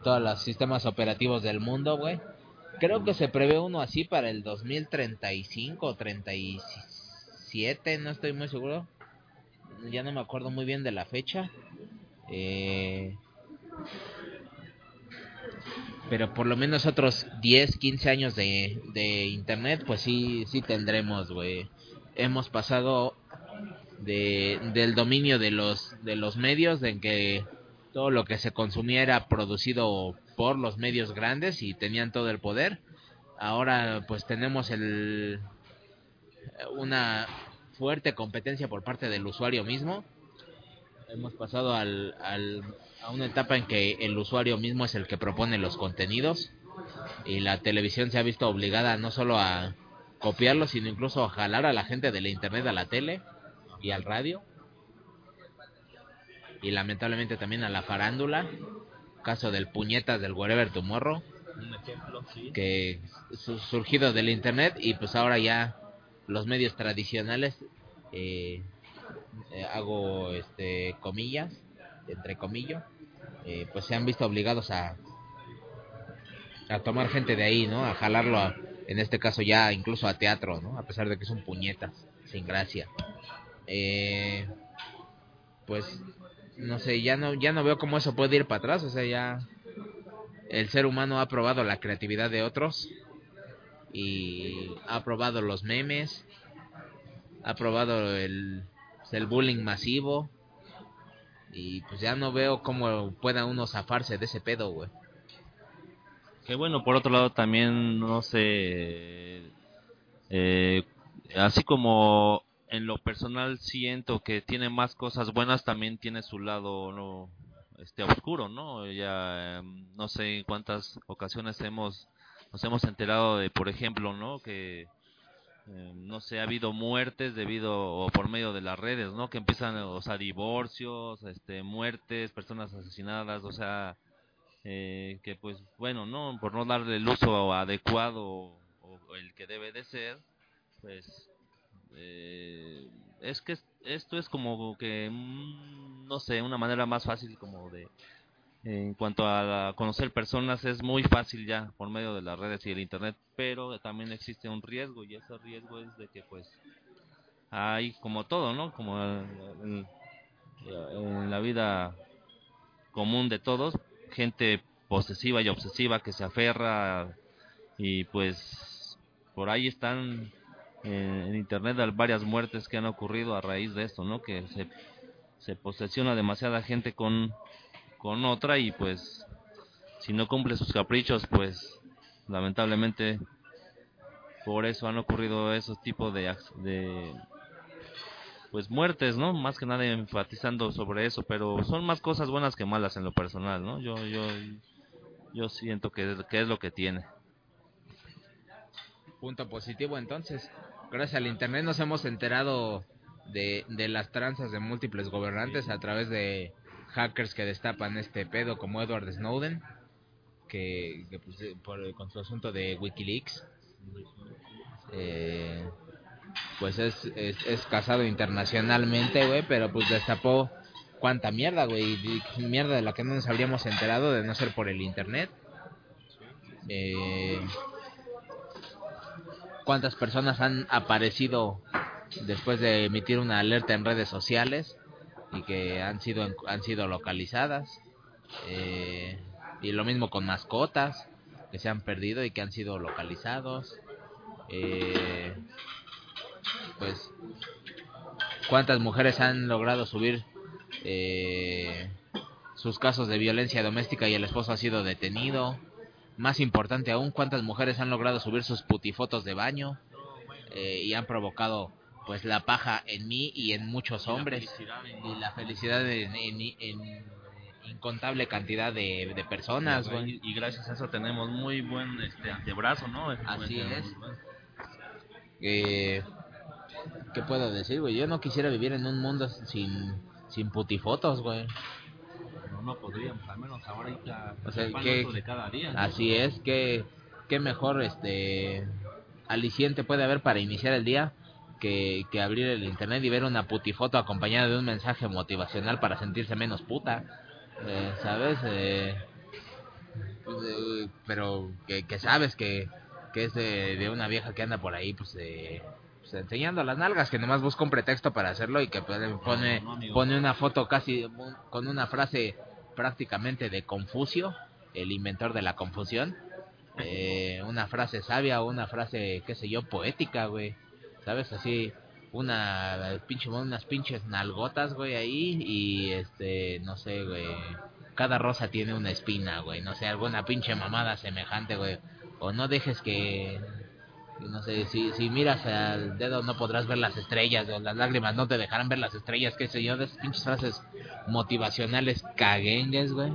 todos los sistemas operativos del mundo, güey. Creo que se prevé uno así para el 2035 o 37, no estoy muy seguro. Ya no me acuerdo muy bien de la fecha. Eh, pero por lo menos otros 10, 15 años de, de internet, pues sí, sí tendremos, güey. Hemos pasado de, del dominio de los, de los medios, de que todo lo que se consumía era producido por los medios grandes y tenían todo el poder. Ahora pues tenemos el, una fuerte competencia por parte del usuario mismo hemos pasado al, a una etapa en que el usuario mismo es el que propone los contenidos y la televisión se ha visto obligada no solo a copiarlo, sino incluso a jalar a la gente de la internet a la tele y al radio. Y lamentablemente también a la farándula, caso del puñetas del Wherever Tomorrow, Un ejemplo, sí. que su- surgido del internet y pues ahora ya los medios tradicionales eh, eh, hago este comillas entre comillas eh, pues se han visto obligados a a tomar gente de ahí no a jalarlo a- en este caso ya incluso a teatro no a pesar de que son puñetas sin gracia. Eh, pues no sé ya no ya no veo cómo eso puede ir para atrás o sea ya el ser humano ha probado la creatividad de otros y ha probado los memes, ha probado el, el bullying masivo y pues ya no veo cómo pueda uno zafarse de ese pedo, güey. Que bueno, por otro lado también, no sé, eh, así como en lo personal siento que tiene más cosas buenas, también tiene su lado no este oscuro, ¿no? Ya em, no sé en cuántas ocasiones hemos nos hemos enterado de, por ejemplo, ¿no? Que eh, no sé, ha habido muertes debido o por medio de las redes, ¿no? Que empiezan, o sea, divorcios, este, muertes, personas asesinadas, o sea, eh, que pues bueno no por no darle el uso adecuado o, el que debe de ser pues eh, es que es- esto es como que mm, no sé una manera más fácil como de en cuanto a conocer personas es muy fácil ya por medio de las redes y el internet pero también existe un riesgo y ese riesgo es de que pues hay como todo no como en, en la vida común de todos, gente posesiva y obsesiva que se aferra y pues por ahí están eh, en internet varias muertes que han ocurrido a raíz de esto, ¿no? Que se, se posesiona demasiada gente con, con otra y pues si no cumple sus caprichos, pues lamentablemente por eso han ocurrido esos tipos de, de pues muertes, ¿no? Más que nada enfatizando sobre eso, pero son más cosas buenas que malas en lo personal, ¿no? Yo yo yo siento que es, que es lo que tiene. Punto positivo entonces. Gracias al internet nos hemos enterado de, de las tranzas de múltiples gobernantes a través de hackers que destapan este pedo como Edward Snowden, que, pues, eh, por, con su asunto de Wikileaks, eh, pues es, es, es casado internacionalmente, güey, pero pues destapó cuánta mierda, güey, mierda de la que no nos habríamos enterado de no ser por el internet. Eh, cuántas personas han aparecido después de emitir una alerta en redes sociales y que han sido han sido localizadas Eh, y lo mismo con mascotas que se han perdido y que han sido localizados Eh, pues cuántas mujeres han logrado subir eh, sus casos de violencia doméstica y el esposo ha sido detenido más importante aún, cuántas mujeres han logrado subir sus putifotos de baño eh, y han provocado pues la paja en mí y en muchos hombres y la felicidad en, en- en incontable cantidad de, de personas, güey. Y, y gracias a eso tenemos muy buen este antebrazo, ¿no? Así Muy es. Eh, ¿Qué puedo decir, güey? Yo no quisiera vivir en un mundo sin, sin putifotos, güey. No, no podríamos, al menos ahorita O sea, que- nuestro de cada día. ¿no? Así es, que qué mejor este aliciente puede haber para iniciar el día que, que abrir el internet y ver una putifoto acompañada de un mensaje motivacional para sentirse menos puta, eh, ¿sabes? Eh, pues, eh, pero que, que sabes que, que es de, de una vieja que anda por ahí, pues, eh, pues, enseñando las nalgas, que nomás busca un pretexto para hacerlo y que pone, pone, pone una foto casi con una frase prácticamente de Confucio, el inventor de la confusión. [laughs] Eh, una frase sabia o una frase, qué sé yo, poética, güey. ¿Sabes? Así, una pinche, unas pinches nalgotas, güey, ahí. Y este, no sé, güey. Cada rosa tiene una espina, güey. No sé, alguna pinche mamada semejante, güey. O no dejes que. No sé, si, si miras al dedo no podrás ver las estrellas, o las lágrimas no te dejarán ver las estrellas, qué sé yo, de esas pinches frases motivacionales caguengues, güey.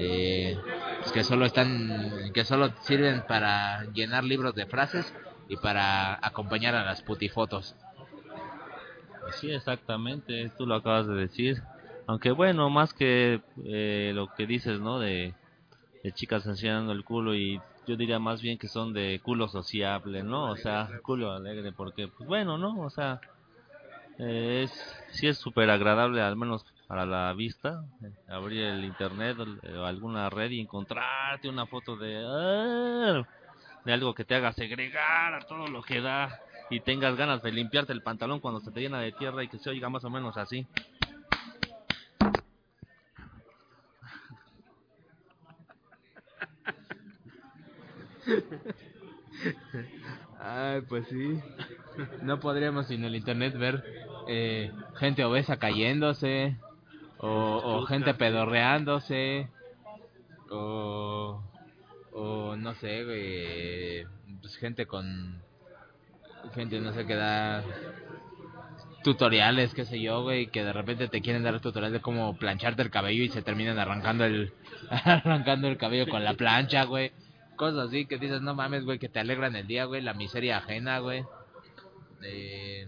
Eh, pues que solo están, que solo sirven para llenar libros de frases y para acompañar a las putifotos. Sí, exactamente, tú lo acabas de decir. Aunque bueno, más que eh, lo que dices, ¿no? De, de chicas enseñando el culo y yo diría más bien que son de culo sociable, ¿no? O sea, culo alegre, porque, pues bueno, ¿no? O sea, eh, es, sí es súper agradable, al menos para la vista, eh, abrir el internet o alguna red y encontrarte una foto de, ah, de algo que te haga segregar a todo lo que da y tengas ganas de limpiarte el pantalón cuando se te llena de tierra y que se oiga más o menos así. Ay, pues sí. No podríamos sin el internet ver eh, gente obesa cayéndose, o, o gente pedorreándose, o, o no sé, güey, pues gente con. Gente, no sé, que da tutoriales, qué sé yo, güey, que de repente te quieren dar tutoriales de cómo plancharte el cabello y se terminan arrancando el [laughs] arrancando el cabello con la plancha, güey. Cosas así que dices, no mames, güey, que te alegran el día, güey, la miseria ajena, güey. Eh...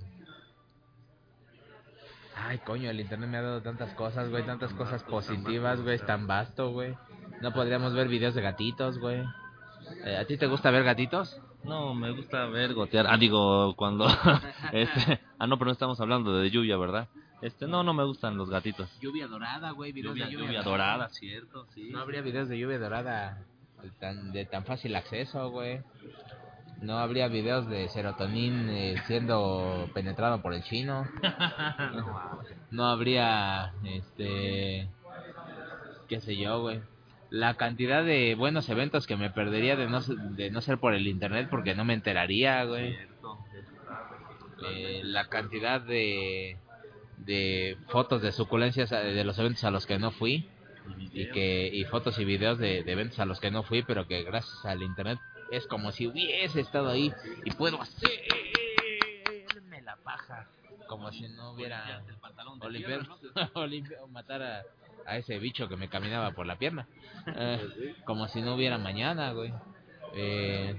Ay, coño, el internet me ha dado tantas cosas, güey, tantas cosas positivas, güey, es tan vasto, güey. No podríamos ver videos de gatitos, güey. Eh, ¿A ti te gusta ver gatitos? No, me gusta ver gotear. Ah, digo, cuando... [laughs] este... Ah, no, pero no estamos hablando de lluvia, ¿verdad? Este, no, no me gustan los gatitos. Lluvia dorada, güey, videos Lluvia, de lluvia, lluvia dorada, cierto, sí. No habría videos de lluvia dorada de tan, de tan fácil acceso, güey. No habría videos de serotonin eh, siendo penetrado por el chino. [laughs] No habría, este, qué sé yo, güey. La cantidad de buenos eventos que me perdería de no, de no ser por el internet porque no me enteraría, güey. Eh, la cantidad de, de fotos de suculencias eh, de los eventos a los que no fui y que y fotos y videos de, de eventos a los que no fui pero que gracias al internet es como si hubiese estado ahí y puedo hacerme la paja como si no hubiera [laughs] o matar a, a ese bicho que me caminaba por la pierna Eh, como si no hubiera mañana güey eh,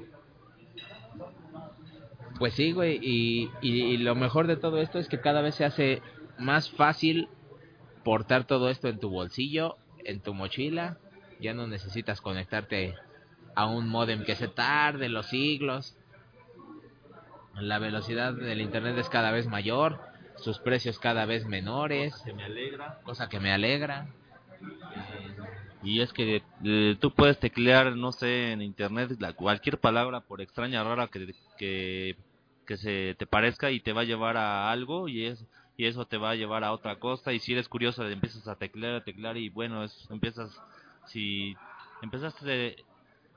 pues sí güey y, y, y lo mejor de todo esto es que cada vez se hace más fácil portar todo esto en tu bolsillo, en tu mochila. Ya no necesitas conectarte a un modem que se tarde los siglos. La velocidad del internet es cada vez mayor, sus precios cada vez menores, Se me alegra. cosa que me alegra. Y es que eh, tú puedes teclear, no sé, en internet la, cualquier palabra, por extraña, rara que, que, que se te parezca y te va a llevar a algo y es y eso te va a llevar a otra cosa y si eres curioso empiezas a teclear, a teclear y bueno, es, empiezas, si empezaste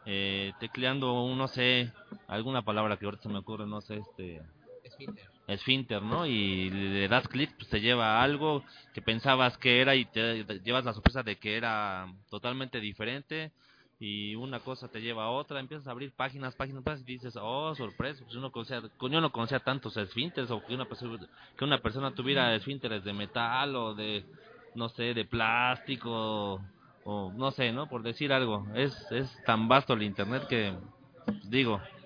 eh, tecleando, no sé, alguna palabra que ahorita se me ocurre, no sé, este esfínter, ¿no? Y le das clic, pues te lleva a algo que pensabas que era y te, llevas la sorpresa de que era totalmente diferente y una cosa te lleva a otra, empiezas a abrir páginas, páginas, páginas y dices, oh, sorpresa, pues uno conocía, yo no conocía tantos esfínteres o que una persona, que una persona tuviera esfínteres de metal o de, no sé, de plástico o no sé, ¿no? Por decir algo, es, es tan vasto el internet que, digo, no,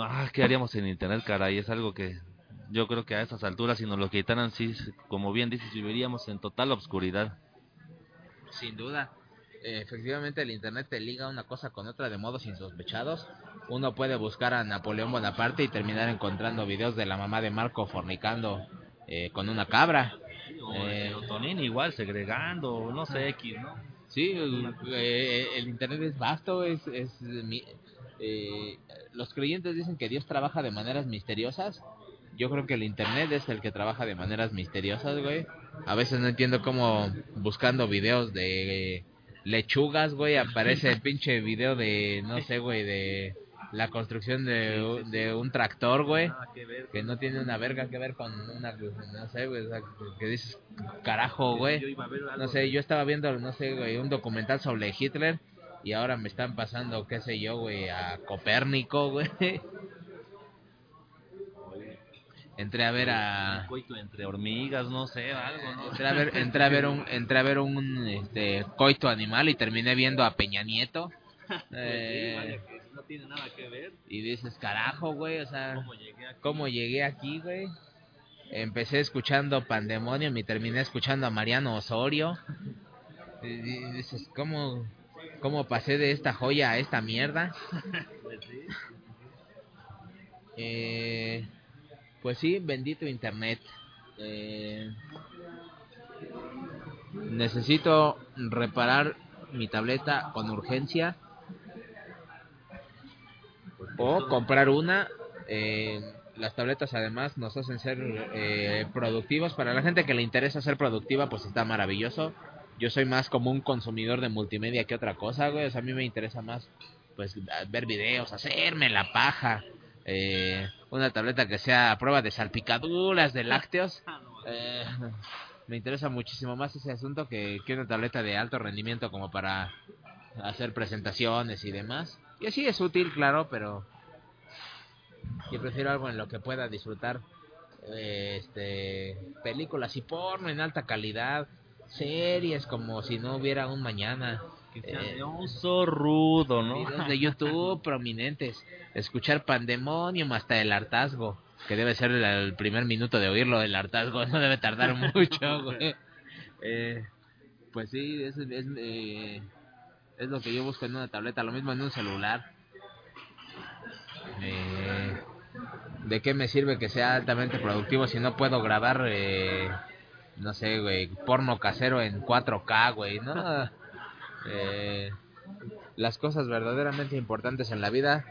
ah, ¿qué haríamos en internet, caray? Es algo que yo creo que a estas alturas, si nos lo quitaran, sí, como bien dices, viviríamos en total obscuridad. Sin duda. Eh, efectivamente el internet te liga una cosa con otra de modos insospechados. Uno puede buscar a Napoleón Bonaparte y terminar encontrando videos de la mamá de Marco fornicando eh, con una cabra. O Eh, igual, segregando, no sé, X, ¿no? Sí, el, eh, el internet es vasto, es, es eh, los creyentes dicen que Dios trabaja de maneras misteriosas. Yo creo que el internet es el que trabaja de maneras misteriosas, güey. A veces no entiendo cómo buscando videos de lechugas, güey, aparece el pinche video de, no sé, güey, de la construcción de, de un tractor, güey que no tiene una verga que ver con una, no sé, güey, o sea, que dices, carajo, güey. No sé, yo estaba viendo, no sé, güey, un documental sobre Hitler y ahora me están pasando, qué sé yo, güey, a Copérnico, güey. Entré a ver a Coito entre hormigas, no sé, algo, ¿no? entré a ver, entré a ver un entré a ver un este coito animal y terminé viendo a Peña Nieto. Pues sí, Eh, que no tiene nada que ver. y dices, carajo, güey, o sea, ¿Cómo llegué aquí? ¿cómo llegué aquí, güey? Empecé escuchando Pandemonium y terminé escuchando a Mariano Osorio. Y y dices, ¿cómo, ¿cómo pasé de esta joya a esta mierda? Eh, pues sí, bendito internet. Eh, necesito reparar mi tableta con urgencia o comprar una. Eh, las tabletas además nos hacen ser eh, productivos. Para la gente que le interesa ser productiva, pues está maravilloso. Yo soy más como un consumidor de multimedia que otra cosa, güey. O sea, a mí me interesa más pues ver videos, hacerme la paja. Eh, una tableta que sea a prueba de salpicaduras de lácteos. Eh, me interesa muchísimo más ese asunto que, que una tableta de alto rendimiento como para hacer presentaciones y demás. Y así es útil, claro, pero yo prefiero algo en lo que pueda disfrutar eh, este películas y porno en alta calidad, series como si no hubiera un mañana. Eh, de oso rudo, ¿no? Videos [laughs] de YouTube prominentes. Escuchar Pandemonium hasta el hartazgo. Que debe ser el, el primer minuto de oírlo, el hartazgo. [laughs] No debe tardar [laughs] mucho, güey. Eh, pues sí, es, es, eh, es lo que yo busco en una tableta. Lo mismo en un celular. Eh, ¿De qué me sirve que sea altamente productivo si no puedo grabar, eh, no sé, güey, porno casero en 4K, güey? No. [laughs] Eh, las cosas verdaderamente importantes en la vida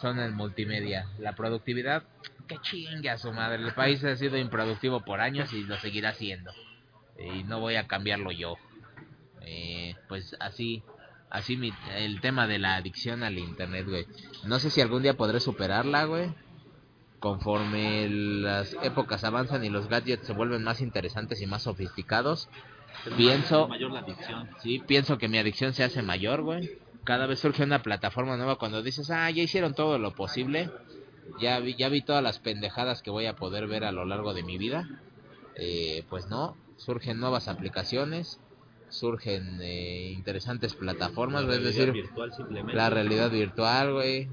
son el multimedia. La productividad, que chingue a su madre. El país ha sido improductivo por años y lo seguirá siendo. Y no voy a cambiarlo yo. Eh, pues así, así mi, el tema de la adicción al internet, güey. No sé si algún día podré superarla, güey. Conforme las épocas avanzan y los gadgets se vuelven más interesantes y más sofisticados, pienso mayor la adicción. Sí, pienso que mi adicción se hace mayor, güey. Cada vez surge una plataforma nueva cuando dices, ah, ya hicieron todo lo posible. Ya vi, ya vi todas las pendejadas que voy a poder ver a lo largo de mi vida. Eh, pues no, surgen nuevas aplicaciones, surgen eh, interesantes plataformas, La es decir, virtual simplemente. la realidad virtual, güey.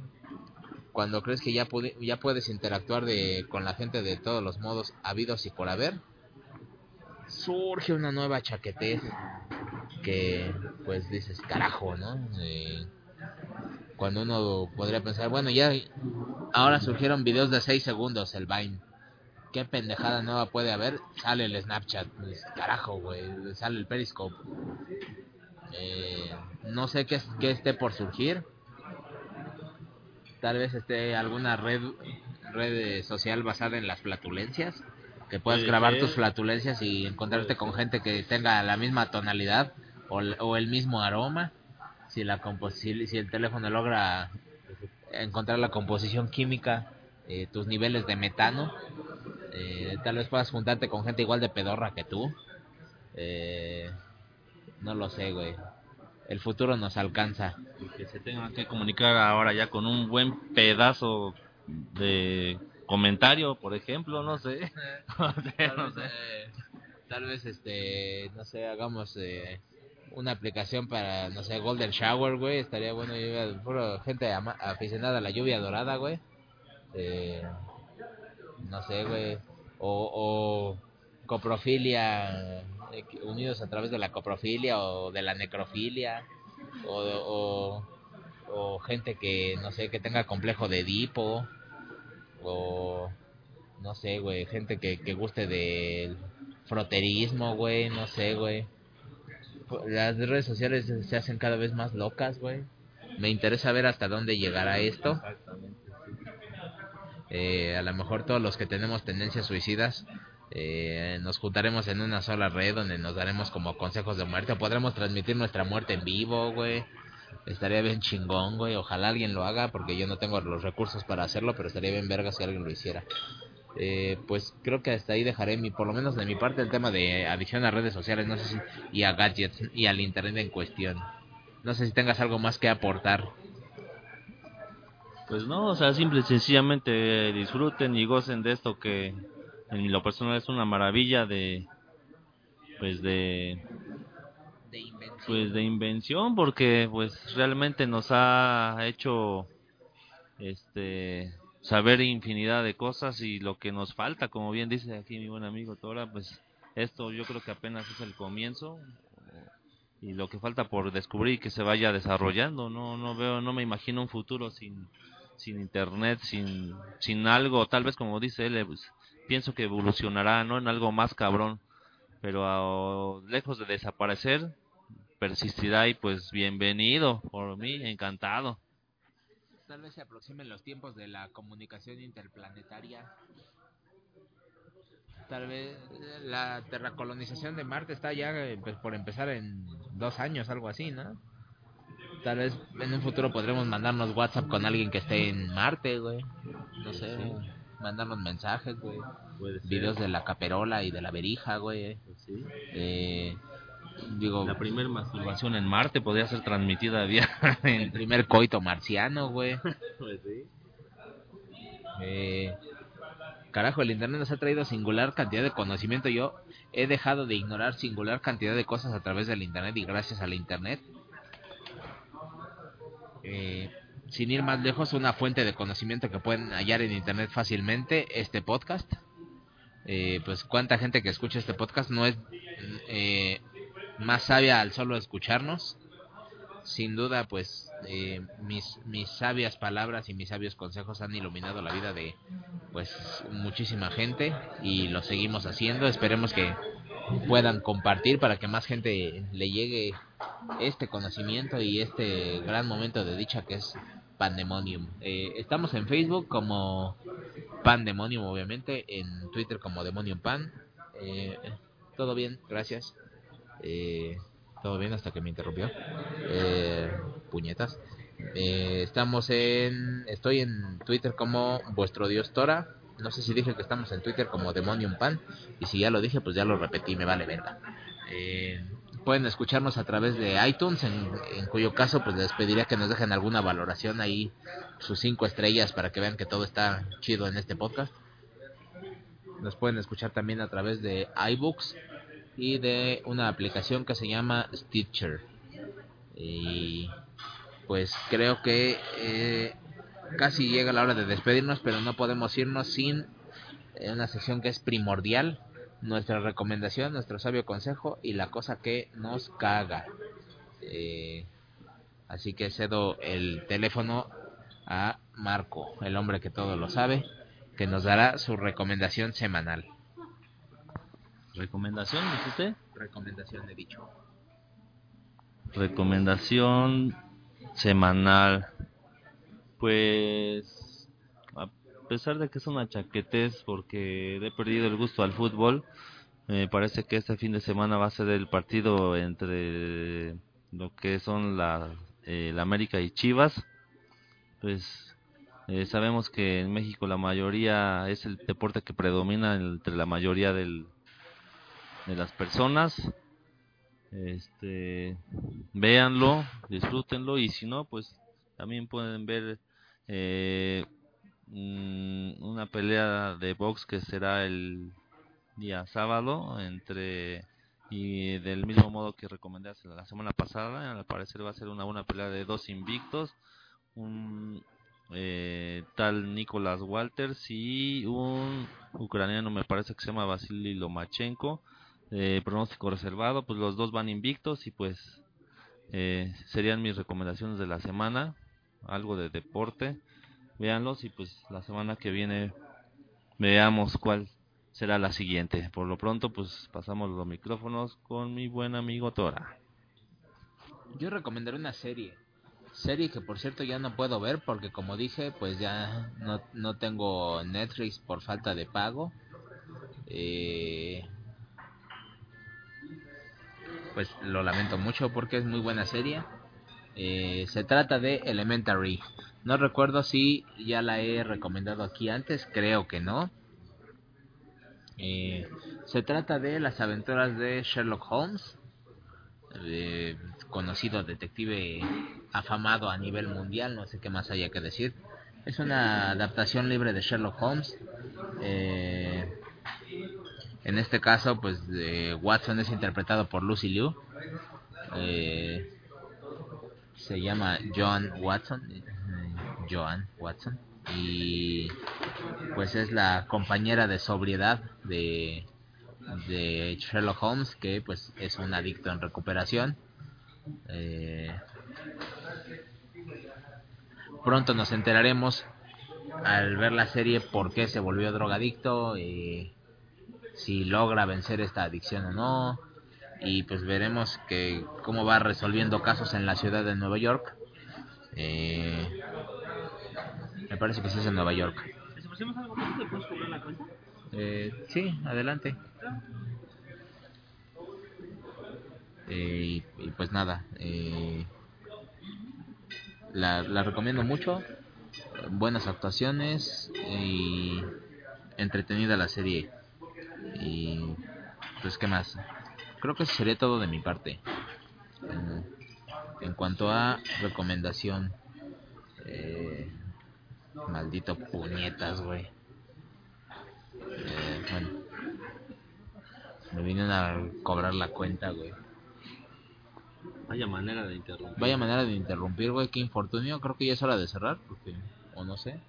Cuando crees que ya, ya puedes interactuar de, con la gente de todos los modos habidos y por haber, surge una nueva chaquetez que, pues dices, carajo, ¿no? Eh, cuando uno podría pensar, bueno, ya ahora surgieron videos de 6 segundos, el Vine. ¿Qué pendejada nueva puede haber? Sale el Snapchat, carajo, güey, sale el Periscope. Eh, no sé qué esté por surgir. Tal vez esté alguna red red eh, social basada en las flatulencias. Que puedas grabar tus flatulencias y encontrarte con gente que tenga la misma tonalidad o, o el mismo aroma. Si, la si, si el teléfono logra encontrar la composición química, eh, tus niveles de metano. eh, tal vez puedas juntarte con gente igual de pedorra que tú. Eh, no lo sé, güey. El futuro nos alcanza. Y que se tengan que comunicar ahora ya con un buen pedazo de comentario, por ejemplo, no sé. [laughs] No sé, Tal no vez, sé. eh, tal vez, este, no sé, hagamos eh, una aplicación para, no sé, Golden Shower, güey. Estaría bueno, lluvia- puro gente ama- aficionada a la lluvia dorada, güey. Eh, no sé, güey. O, o coprofilia, eh, unidos a través de la coprofilia o de la necrofilia. O, o, o gente que, no sé, que tenga complejo de Edipo. O no sé, güey, gente que, que guste del froterismo, güey, no sé, güey. Las redes sociales se- hacen cada vez más locas, güey. Me interesa ver hasta dónde llegará esto. Exactamente. Eh, a lo mejor todos los que tenemos tendencias suicidas eh, nos juntaremos en una sola red donde nos daremos como consejos de muerte. O podremos transmitir nuestra muerte en vivo, güey. Estaría bien chingón, güey. Ojalá alguien lo haga porque yo no tengo los recursos para hacerlo, pero estaría bien verga si alguien lo hiciera. Eh, pues creo que hasta ahí dejaré mi, por lo menos de mi parte el tema de adicción a redes sociales, no sé si, y a gadgets y al internet en cuestión. No sé si tengas algo más que aportar. Pues no, o sea, simple y sencillamente disfruten y gocen de esto que en lo personal es una maravilla de pues de De invención. pues de invención porque pues realmente nos ha hecho este saber infinidad de cosas y lo que nos falta como bien dice aquí mi buen amigo Tora pues esto yo creo que apenas es el comienzo y lo que falta por descubrir y que se vaya desarrollando no no veo no me imagino un futuro sin sin internet sin sin algo tal vez como dice él pues, pienso que evolucionará no en algo más cabrón pero ah, lejos de desaparecer persistirá y pues bienvenido por mí encantado Tal vez se aproximen los tiempos de la comunicación interplanetaria. Tal vez eh, la terracolonización de Marte está ya eh, pues, por empezar en dos años, algo así, ¿no? Tal vez en un futuro podremos mandarnos WhatsApp con alguien que esté en Marte, güey. No sé, Sí. Mandarnos mensajes, güey. Videos de la caperola y de la verija, güey. Pues sí. Eh, digo, La primera masturbación en Marte podría ser transmitida vía [laughs] el primer coito marciano, güey. [laughs] Pues sí. Eh, carajo, el internet nos ha traído singular cantidad de conocimiento. Yo he dejado de ignorar singular cantidad de cosas a través del internet y gracias al internet. Eh, sin ir más lejos, una fuente de conocimiento que pueden hallar en internet fácilmente, este podcast. Eh, pues cuánta gente que escucha este podcast no es eh, más sabia al solo escucharnos. Sin duda, pues eh, mis, mis sabias palabras y mis sabios consejos han iluminado la vida de pues muchísima gente y lo seguimos haciendo. Esperemos que puedan compartir para que más gente le llegue este conocimiento y este gran momento de dicha que es Pandemonium. Eh, estamos en Facebook como Pandemonium, obviamente, en Twitter como Demonium Pan. Eh, todo bien, gracias. Eh, todo bien hasta que me interrumpió. Eh, puñetas. Eh, estamos en. Estoy en Twitter como vuestro dios Tora. No sé si dije que estamos en Twitter como Demonium Pan. Y si ya lo dije, pues ya lo repetí, me vale verga. Eh, pueden escucharnos a través de iTunes, en, cuyo caso, pues les pediría que nos dejen alguna valoración ahí, sus cinco estrellas, para que vean que todo está chido en este podcast. Nos pueden escuchar también a través de iBooks y de una aplicación que se llama Stitcher. Y pues creo que eh, casi llega la hora de despedirnos, pero no podemos irnos sin una sección que es primordial, nuestra recomendación, nuestro sabio consejo y la cosa que nos caga. Eh, así que cedo el teléfono a Marco, el hombre que todo lo sabe, que nos dará su recomendación semanal. ¿Recomendación, dice usted? Recomendación he dicho. Recomendación semanal. Pues a pesar de que es una chaquetez porque he perdido el gusto al fútbol, me parece que este fin de semana va a ser el partido entre lo que son la, eh, América y Chivas. Pues eh, sabemos que en México la mayoría es el deporte que predomina entre la mayoría del, de las personas este véanlo disfrútenlo y si no pues también pueden ver eh, mm, una pelea de box que será el día sábado entre y del mismo modo que recomendé hace la semana pasada al parecer va a ser una buena pelea de dos invictos un eh, tal Nicolás Walters y un ucraniano me parece que se llama Vasily Lomachenko eh, pronóstico reservado, pues los dos van invictos y pues eh, serían mis recomendaciones de la semana, algo de deporte, véanlos y pues la semana que viene veamos cuál será la siguiente. Por lo pronto pues pasamos los micrófonos con mi buen amigo Tora. Yo recomendaré una serie. Serie que por cierto ya no puedo ver porque como dije, pues ya no, no tengo Netflix por falta de pago. Eh, pues lo lamento mucho porque es muy buena serie. Eh, se trata de Elementary. No recuerdo si ya la he recomendado aquí antes, creo que no. Eh, se trata de las aventuras de Sherlock Holmes. conocido detective afamado a nivel mundial, no sé qué más haya que decir. Es una adaptación libre de Sherlock Holmes. Eh, en este caso, pues Watson es interpretado por Lucy Liu. Eh, se llama John Watson. eh, Joan Watson. Y pues es la compañera de sobriedad de, de Sherlock Holmes, que pues es un adicto en recuperación. Eh, pronto nos enteraremos al ver la serie por qué se volvió drogadicto, eh, si logra vencer esta adicción o no, y pues veremos que cómo va resolviendo casos en la ciudad de Nueva York. Eh, me parece que sí es en Nueva York. Algo más, ¿le puedes cobrar la cuenta? Eh, sí, adelante. Eh, y, y pues nada, eh, la, la recomiendo mucho. Buenas actuaciones y entretenida la serie. Y pues qué más. Creo que eso sería todo de mi parte. En cuanto a recomendación, eh, maldito puñetas, güey. Eh, bueno, me vienen a cobrar la cuenta, güey. Vaya manera de interrumpir. Vaya manera de interrumpir, güey, qué infortunio. Creo que ya es hora de cerrar, porque, o no sé.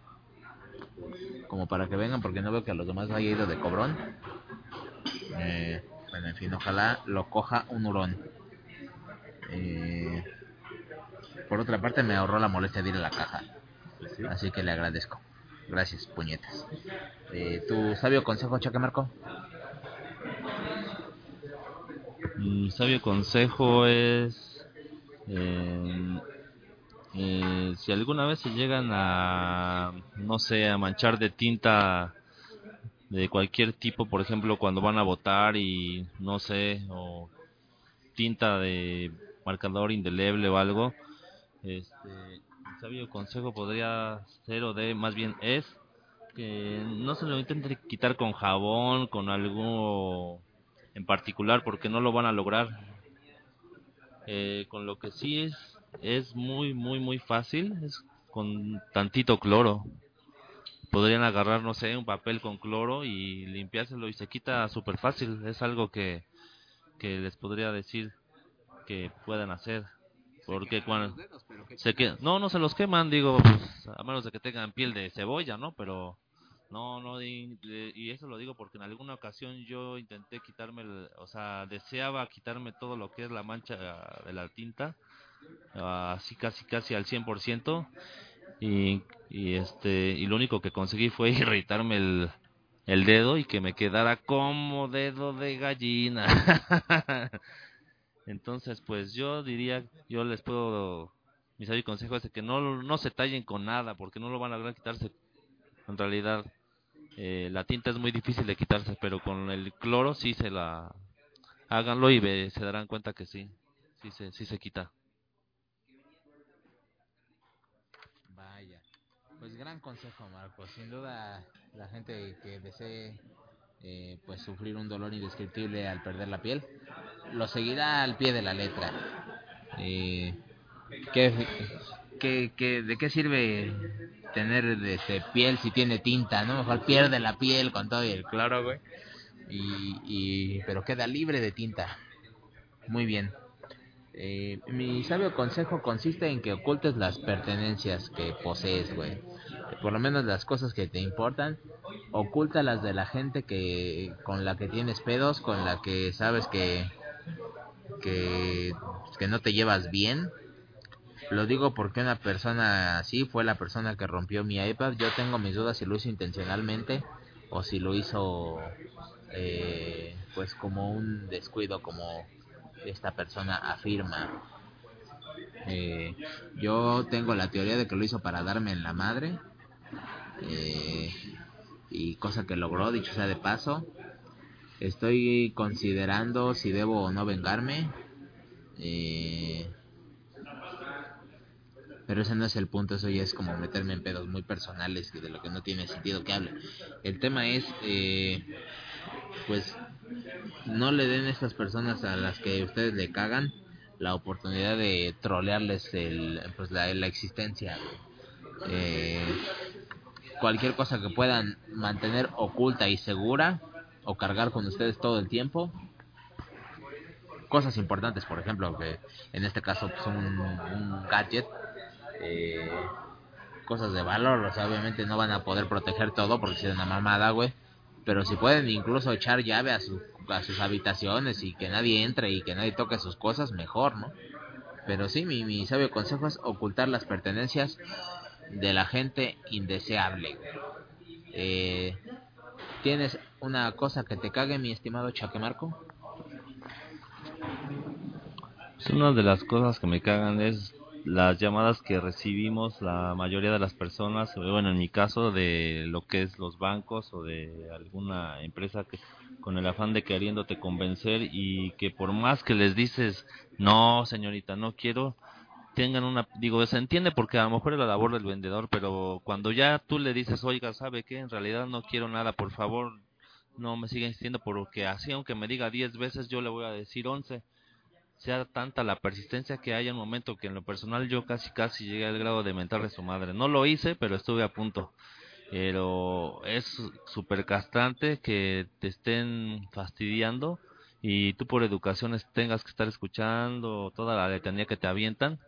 Como para que vengan, porque no veo que a los demás haya ido de cobrón. Eh, en fin, ojalá lo coja un hurón. Eh, por otra parte, me ahorró la molestia de ir a la caja. Sí. Así que le agradezco. Gracias, puñetas. Eh, ¿Tu sabio consejo, Chaque Marco? Mi sabio consejo es eh, eh, si alguna vez se llegan a no sé a manchar de tinta de cualquier tipo por ejemplo cuando van a votar y no sé o tinta de marcador indeleble o algo este mi sabio consejo podría ser o de más bien es que no se lo intenten quitar con jabón con algo en particular porque no lo van a lograr. Eh, con lo que sí es es muy muy muy fácil es con tantito cloro. Podrían agarrar no sé un papel con cloro y limpiárselo y se quita súper fácil. Es algo que que les podría decir que puedan hacer. Porque cuando se que no no se los queman digo pues, a menos de que tengan piel de cebolla no pero no, no, y, y eso lo digo porque en alguna ocasión yo intenté quitarme, el- o sea, deseaba quitarme todo lo que es la mancha de la tinta, ah, así casi casi al 100%, y, y este, y lo único que conseguí fue [laughs] irritarme el, el dedo y que me quedara como dedo de gallina. [laughs] Entonces, pues yo diría, yo les puedo, mi sabio consejo es que no, no se tallen con nada, porque no lo van a lograr quitarse en realidad eh, la tinta es muy difícil de quitarse, pero con el cloro sí se la háganlo y ve- se darán cuenta que sí, sí se, sí se quita. Vaya, pues gran consejo, Marco. Sin duda, la gente que desee eh, pues sufrir un dolor indescriptible al perder la piel, lo seguirá al pie de la letra. Eh, ¿qué, qué, qué- de qué sirve tener este, piel si tiene tinta? No, mejor pierde la piel con todo y el cloro, güey. Y, y, pero queda libre de tinta. Muy bien. Eh, mi sabio consejo consiste en que ocultes las pertenencias que posees, güey. Por lo menos las cosas que te importan, ocúltalas de la gente que con la que tienes pedos, con la que sabes que que, que no te llevas bien. Lo digo porque una persona así fue la persona que rompió mi iPad. Yo tengo mis dudas si lo hizo intencionalmente o si lo hizo eh, pues como un descuido como esta persona afirma. Eh, yo tengo la teoría de que lo hizo para darme en la madre. eh, y cosa que logró, dicho sea de paso. Estoy considerando si debo o no vengarme. eh, pero ese no es el punto, eso ya es como meterme en pedos muy personales de lo que no tiene sentido que hable. El tema es, eh, pues, no le den a estas personas a las que ustedes le cagan la oportunidad de trolearles el, pues la, la existencia. Eh, cualquier cosa que puedan mantener oculta y segura o cargar con ustedes todo el tiempo. Cosas importantes, por ejemplo, que en este caso son un, un gadget. Eh, cosas de valor, o sea, obviamente no van a poder proteger todo porque es una mamada, güey. Pero si pueden incluso echar llave a, su, a sus habitaciones y que nadie entre y que nadie toque sus cosas, mejor, ¿no? Pero sí, mi, mi sabio consejo es ocultar las pertenencias de la gente indeseable. Eh, ¿Tienes una cosa que te cague, mi estimado Chaquemarco? Pues una de las cosas que me cagan es las llamadas que recibimos la mayoría de las personas, o bueno, en mi caso de lo que es los bancos o de alguna empresa que con el afán de queriéndote convencer y que por más que les dices, no, señorita, no quiero, tengan una, digo, se entiende porque a lo mejor es la labor del vendedor, pero cuando ya tú le dices, oiga, ¿sabe qué? En realidad no quiero nada, por favor, no me siga insistiendo porque así, aunque me diga 10 veces, yo le voy a decir 11 sea tanta la persistencia que haya un momento que en lo personal yo casi casi llegué al grado de mentarle a su madre. No lo hice, pero estuve a punto. Pero es súper castrante que te estén fastidiando y tú por educaciones tengas que estar escuchando toda la letanía que te avientan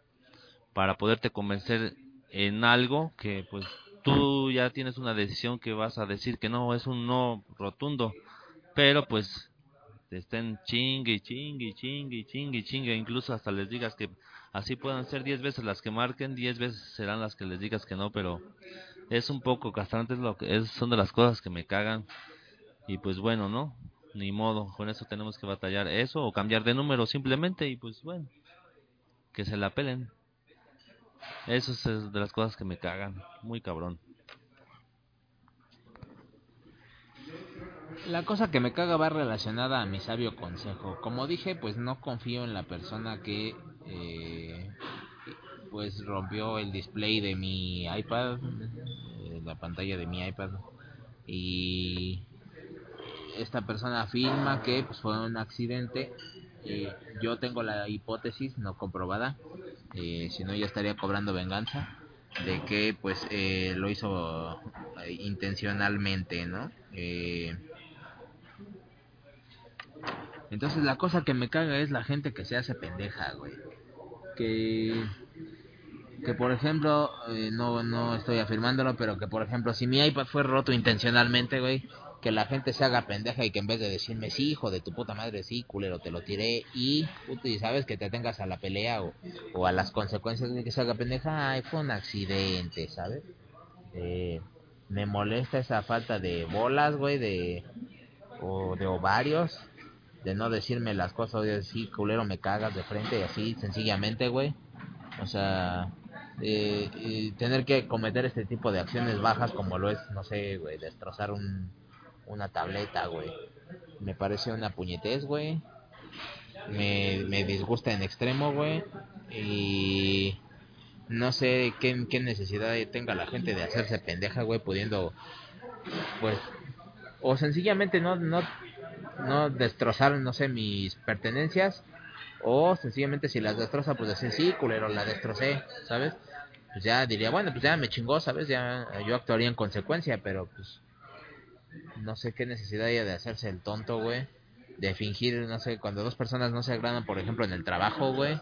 para poderte convencer en algo que pues tú ya tienes una decisión que vas a decir que no, es un no rotundo. Pero pues te estén chingue, chingue, chingue, chingue, chingue, incluso hasta les digas que así puedan ser 10 veces las que marquen, 10 veces serán las que les digas que no, pero es un poco castrante, lo que es, son de las cosas que me cagan. Y pues bueno, ¿no? Ni modo, con eso tenemos que batallar eso o cambiar de número simplemente y pues bueno, que se la pelen. Eso es de las cosas que me cagan, muy cabrón. La cosa que me caga va relacionada a mi sabio consejo. Como dije, pues no confío en la persona que eh, pues rompió el display de mi iPad, eh, la pantalla de mi iPad y esta persona afirma que pues fue un accidente. Eh, yo tengo la hipótesis no comprobada, eh, si no ya estaría cobrando venganza de que pues lo hizo intencionalmente, ¿no? Eh, entonces la cosa que me caga es la gente que se hace pendeja, güey. Que que por ejemplo, eh, no no estoy afirmándolo, pero que por ejemplo, si mi iPad fue roto intencionalmente, güey, que la gente se haga pendeja y que en vez de decirme, sí, hijo de tu puta madre, sí, culero, te lo tiré y, puto, y sabes que te tengas a la pelea o, o a las consecuencias de que se haga pendeja, ay, fue un accidente, ¿sabes? Eh, me molesta esa falta de bolas, güey, de, o de ovarios, de no decirme las cosas, de sí, culero, me cagas de frente y así, sencillamente, güey. O sea, eh, y tener que cometer este tipo de acciones bajas como lo es, no sé, güey, destrozar un, una tableta, güey. Me parece una puñetez, güey. Me, me disgusta en extremo, güey. Y no sé qué, qué necesidad tenga la gente de hacerse pendeja, güey, pudiendo, pues, o sencillamente no, no, no destrozar, no sé, mis pertenencias. O sencillamente si las destroza, pues decir, sí, culero, la destrocé, ¿sabes? Pues ya diría, bueno, pues ya me chingó, ¿sabes? Ya yo actuaría en consecuencia, pero pues no sé qué necesidad haya de hacerse el tonto, güey. De fingir, no sé, cuando dos personas no se agradan, por ejemplo, en el trabajo, güey.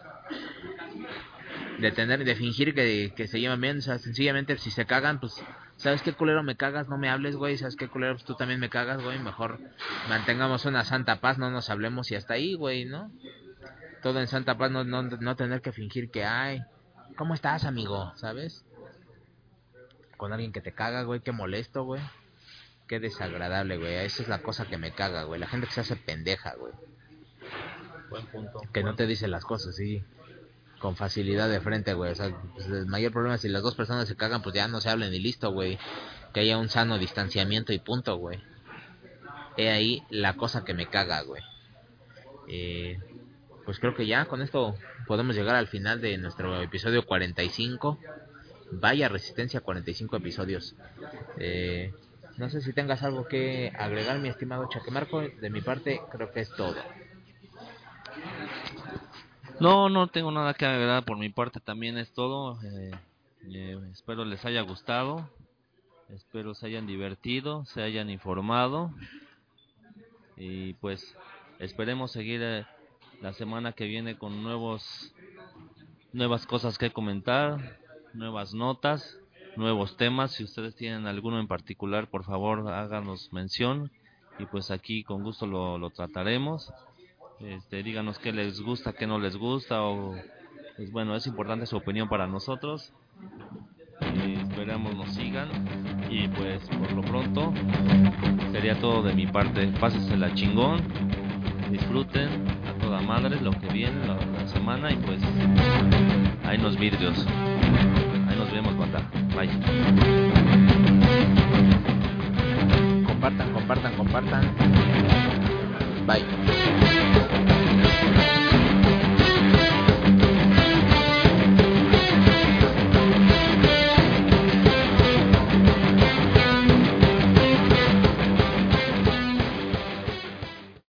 De tener, de fingir que, que se llevan bien, o sea, sencillamente si se cagan, pues, ¿sabes qué culero me cagas? No me hables, güey, ¿sabes qué culero? Pues tú también me cagas, güey, mejor mantengamos una santa paz, no nos hablemos y hasta ahí, güey, ¿no? Todo en santa paz, no, no, no tener que fingir que, ay, ¿cómo estás, amigo? ¿Sabes? Con alguien que te caga, güey, qué molesto, güey. Qué desagradable, güey. Esa es la cosa que me caga, güey. La gente que se hace pendeja, güey. Buen punto. Que no te dice las cosas, sí. Con facilidad de frente, güey. O sea, pues, el mayor problema es si las dos personas se cagan, pues ya no se hablen y listo, güey. Que haya un sano distanciamiento y punto, güey. He ahí la cosa que me caga, güey. Eh, pues creo que ya con esto podemos llegar al final de nuestro episodio 45. Vaya resistencia, 45 episodios. Eh, no sé si tengas algo que agregar, mi estimado Chaquemarco. De mi parte, creo que es todo. No, no tengo nada que agregar por mi parte, también es todo. eh, eh, espero les haya gustado, espero se hayan divertido, se hayan informado y pues esperemos seguir eh, la semana que viene con nuevos nuevas cosas que comentar, nuevas notas, nuevos temas. Si ustedes tienen alguno en particular, por favor háganos mención y pues aquí con gusto lo, lo trataremos. Este, díganos qué les gusta, qué no les gusta, o pues bueno, es importante su opinión para nosotros. Eh, esperamos nos sigan y pues por lo pronto sería todo de mi parte. Pásensela chingón, disfruten a toda madre lo que viene la, semana y pues ahí nos virdios. Ahí nos vemos, banda. Bye. Compartan, compartan, compartan. Bye.